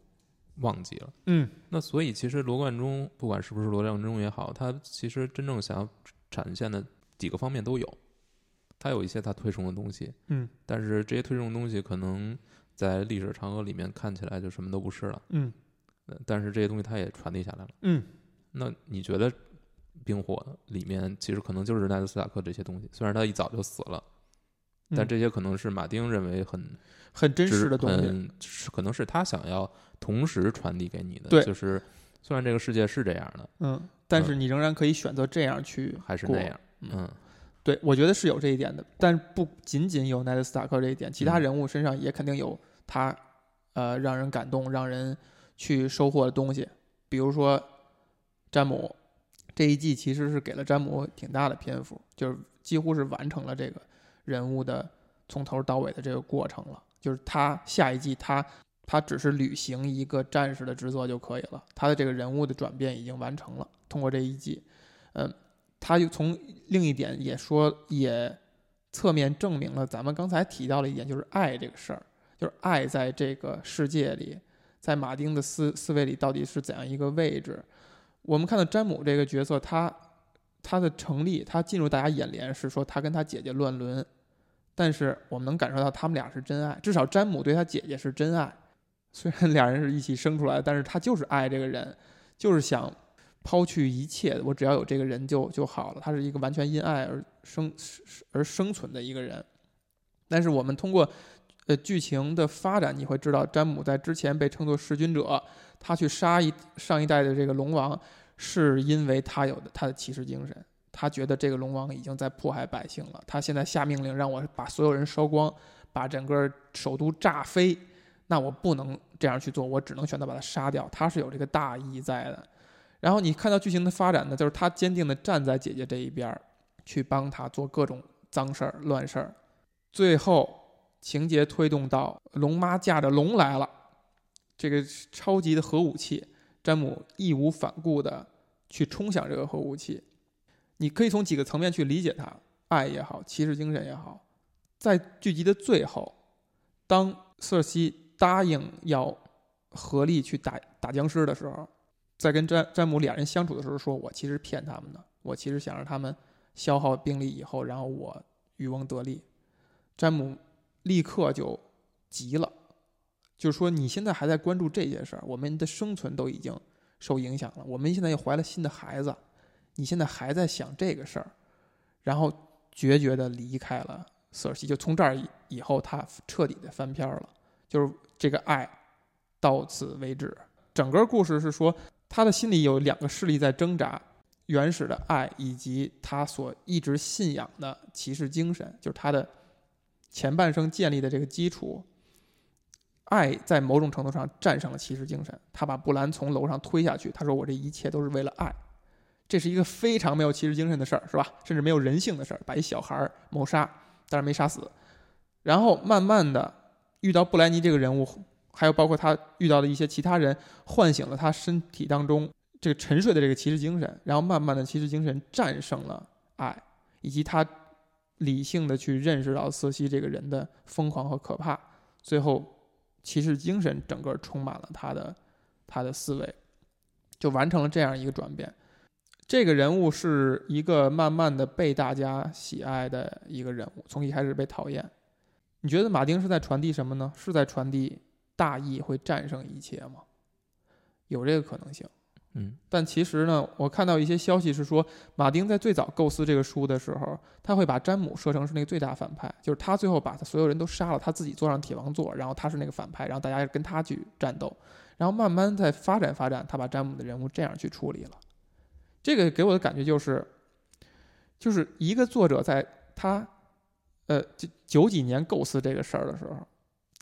忘记了，嗯，那所以其实罗贯中不管是不是罗贯中也好，他其实真正想要展现的几个方面都有，他有一些他推崇的东西，嗯，但是这些推崇的东西可能在历史长河里面看起来就什么都不是了，嗯，但是这些东西他也传递下来了，嗯，那你觉得冰火里面其实可能就是奈德斯塔克这些东西，虽然他一早就死了，但这些可能是马丁认为很。很真实的东西，是可能是他想要同时传递给你的。对，就是虽然这个世界是这样的，嗯，但是你仍然可以选择这样去，还是那样。嗯，对，我觉得是有这一点的，但不仅仅有奈德斯塔克这一点，其他人物身上也肯定有他，呃，让人感动、让人去收获的东西。比如说詹姆这一季其实是给了詹姆挺大的篇幅，就是几乎是完成了这个人物的从头到尾的这个过程了。就是他下一季，他他只是履行一个战士的职责就可以了。他的这个人物的转变已经完成了。通过这一季，嗯，他又从另一点也说，也侧面证明了咱们刚才提到的一点，就是爱这个事儿，就是爱在这个世界里，在马丁的思思维里到底是怎样一个位置。我们看到詹姆这个角色，他他的成立，他进入大家眼帘是说他跟他姐姐乱伦。但是我们能感受到他们俩是真爱，至少詹姆对他姐姐是真爱。虽然俩人是一起生出来的，但是他就是爱这个人，就是想抛去一切，我只要有这个人就就好了。他是一个完全因爱而生而生存的一个人。但是我们通过呃剧情的发展，你会知道詹姆在之前被称作弑君者，他去杀一上一代的这个龙王，是因为他有的他的骑士精神。他觉得这个龙王已经在迫害百姓了，他现在下命令让我把所有人烧光，把整个首都炸飞，那我不能这样去做，我只能选择把他杀掉。他是有这个大义在的。然后你看到剧情的发展呢，就是他坚定的站在姐姐这一边儿，去帮他做各种脏事儿、乱事儿。最后情节推动到龙妈驾着龙来了，这个超级的核武器，詹姆义无反顾的去冲向这个核武器。你可以从几个层面去理解他，爱也好，骑士精神也好，在剧集的最后，当瑟西答应要合力去打打僵尸的时候，在跟詹詹姆俩人相处的时候，说我其实骗他们的，我其实想让他们消耗兵力以后，然后我渔翁得利。詹姆立刻就急了，就是说你现在还在关注这些事儿，我们的生存都已经受影响了，我们现在又怀了新的孩子，你现在还在想这个事儿，然后决绝的离开了瑟尔西，就从这儿以后他彻底的翻篇了，就是这个爱到此为止。整个故事是说他的心里有两个势力在挣扎，原始的爱以及他所一直信仰的骑士精神，就是他的。前半生建立的这个基础，爱在某种程度上战胜了骑士精神。他把布兰从楼上推下去，他说：“我这一切都是为了爱。”这是一个非常没有骑士精神的事儿，是吧？甚至没有人性的事儿，把一小孩谋杀，但是没杀死。然后慢慢的遇到布莱尼这个人物，还有包括他遇到的一些其他人，唤醒了他身体当中这个沉睡的这个骑士精神。然后慢慢的，骑士精神战胜了爱，以及他。理性的去认识到瑟西这个人的疯狂和可怕，最后骑士精神整个充满了他的他的思维，就完成了这样一个转变。这个人物是一个慢慢的被大家喜爱的一个人物，从一开始被讨厌。你觉得马丁是在传递什么呢？是在传递大义会战胜一切吗？有这个可能性。嗯，但其实呢，我看到一些消息是说，马丁在最早构思这个书的时候，他会把詹姆设成是那个最大反派，就是他最后把他所有人都杀了，他自己坐上铁王座，然后他是那个反派，然后大家跟他去战斗，然后慢慢在发展发展，他把詹姆的人物这样去处理了。这个给我的感觉就是，就是一个作者在他，呃，九九几年构思这个事儿的时候，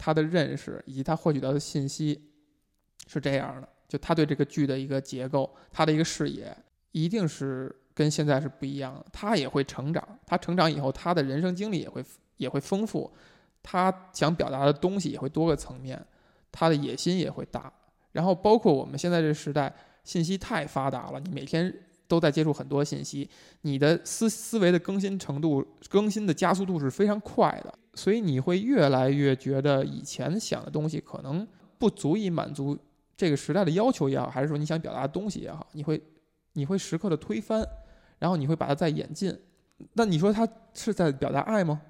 他的认识以及他获取到的信息是这样的。就他对这个剧的一个结构，他的一个视野，一定是跟现在是不一样的。他也会成长，他成长以后，他的人生经历也会也会丰富，他想表达的东西也会多个层面，他的野心也会大。然后包括我们现在这个时代，信息太发达了，你每天都在接触很多信息，你的思思维的更新程度、更新的加速度是非常快的，所以你会越来越觉得以前想的东西可能不足以满足。这个时代的要求也好，还是说你想表达的东西也好，你会，你会时刻的推翻，然后你会把它再演进。那你说他是在表达爱吗？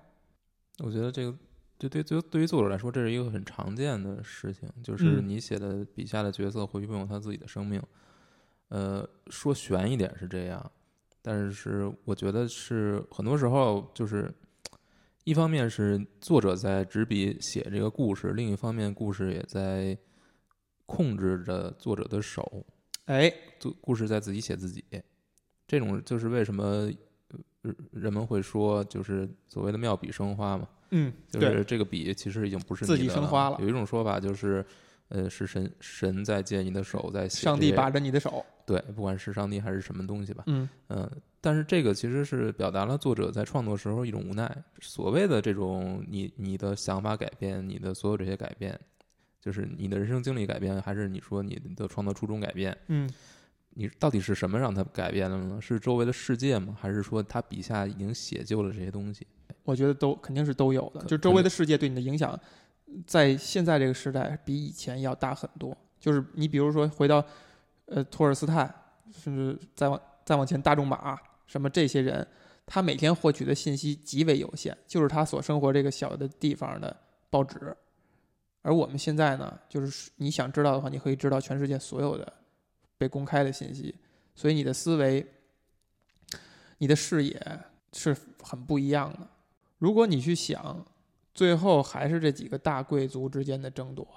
我觉得这个对对对对于作者来说，这是一个很常见的事情，就是你写的笔下的角色会拥有他自己的生命。呃，说悬一点是这样，但是我觉得是很多时候就是，一方面是作者在执笔写这个故事，另一方面故事也在。控制着作者的手，哎，故故事在自己写自己，这种就是为什么人们会说，就是所谓的妙笔生花嘛。嗯，就是这个笔其实已经不是自己生花了。有一种说法就是，呃，是神神在借你的手在写，上帝把着你的手。对，不管是上帝还是什么东西吧。嗯嗯，但是这个其实是表达了作者在创作时候一种无奈。所谓的这种你你的想法改变，你的所有这些改变。就是你的人生经历改变，还是你说你的创作初衷改变？嗯，你到底是什么让他改变了呢？是周围的世界吗？还是说他笔下已经写就了这些东西？我觉得都肯定是都有的。就周围的世界对你的影响，在现在这个时代比以前要大很多。就是你比如说回到呃托尔斯泰，甚至再往再往前大仲马什么这些人，他每天获取的信息极为有限，就是他所生活这个小的地方的报纸。而我们现在呢，就是你想知道的话，你可以知道全世界所有的被公开的信息，所以你的思维、你的视野是很不一样的。如果你去想，最后还是这几个大贵族之间的争夺，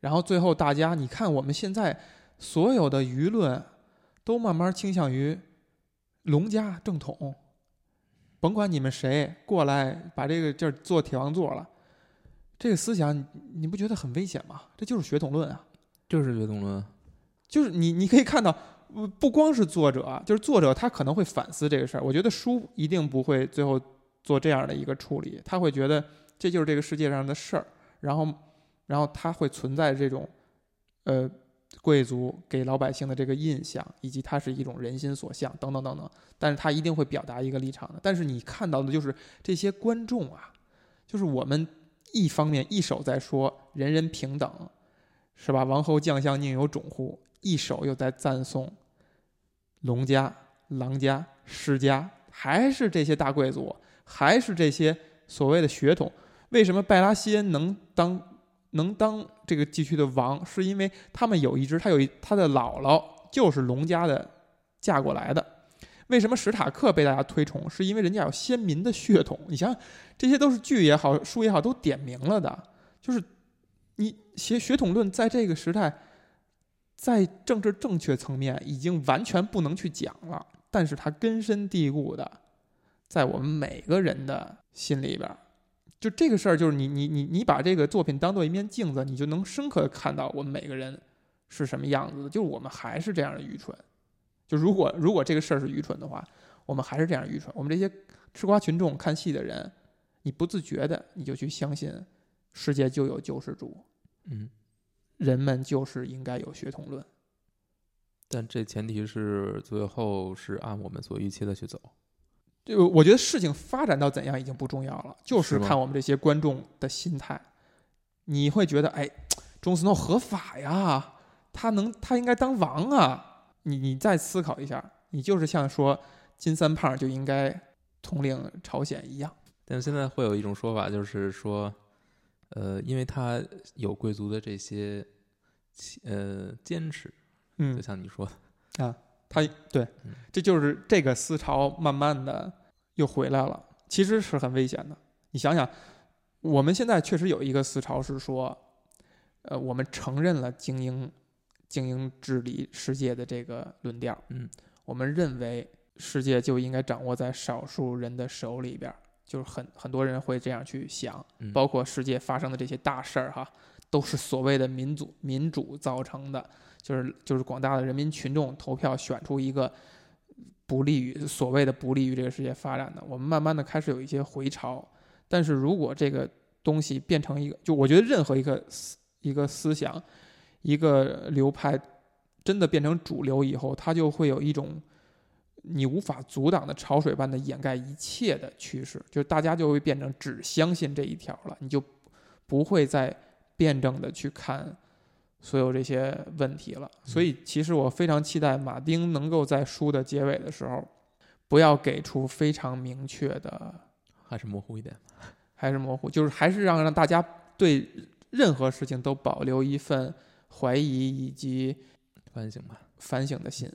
然后最后大家，你看我们现在所有的舆论都慢慢倾向于龙家正统，甭管你们谁过来把这个这儿做铁王座了。这个思想，你你不觉得很危险吗？这就是血统论啊，就是血统论，就是你你可以看到，不不光是作者，就是作者他可能会反思这个事儿。我觉得书一定不会最后做这样的一个处理，他会觉得这就是这个世界上的事儿，然后然后他会存在这种，呃，贵族给老百姓的这个印象，以及它是一种人心所向等等等等。但是他一定会表达一个立场的。但是你看到的就是这些观众啊，就是我们。一方面一手在说人人平等，是吧？王侯将相宁有种乎？一手又在赞颂龙家、郎家、世家，还是这些大贵族，还是这些所谓的血统？为什么拜拉西恩能当能当这个地区的王？是因为他们有一支，他有一他的姥姥就是龙家的嫁过来的。为什么史塔克被大家推崇？是因为人家有先民的血统。你想想，这些都是剧也好，书也好，都点明了的。就是你写血统论，在这个时代。在政治正确层面已经完全不能去讲了，但是它根深蒂固的在我们每个人的心里边。就这个事儿，就是你你你你把这个作品当做一面镜子，你就能深刻的看到我们每个人是什么样子的。就是我们还是这样的愚蠢。就如果如果这个事儿是愚蠢的话，我们还是这样愚蠢。我们这些吃瓜群众看戏的人，你不自觉的你就去相信世界就有救世主。嗯。人们就是应该有血统论，但这前提是最后是按我们所预期的去走。就我觉得事情发展到怎样已经不重要了，就是看我们这些观众的心态。你会觉得，哎，中斯诺合法呀，他能，他应该当王啊。你你再思考一下，你就是像说金三胖就应该统领朝鲜一样。但现在会有一种说法，就是说。呃，因为他有贵族的这些，呃，坚持，嗯，就像你说的啊，他对，这就是这个思潮慢慢的又回来了，其实是很危险的。你想想，我们现在确实有一个思潮是说，呃，我们承认了精英精英治理世界的这个论调，嗯，我们认为世界就应该掌握在少数人的手里边。就是很很多人会这样去想，包括世界发生的这些大事儿哈，都是所谓的民主民主造成的，就是就是广大的人民群众投票选出一个不利于所谓的不利于这个世界发展的。我们慢慢的开始有一些回潮，但是如果这个东西变成一个，就我觉得任何一个思一个思想，一个流派真的变成主流以后，它就会有一种。你无法阻挡的潮水般的掩盖一切的趋势，就是大家就会变成只相信这一条了，你就不会再辩证的去看所有这些问题了。所以，其实我非常期待马丁能够在书的结尾的时候，不要给出非常明确的，还是模糊一点，还是模糊，就是还是让让大家对任何事情都保留一份怀疑以及反省吧，反省的心。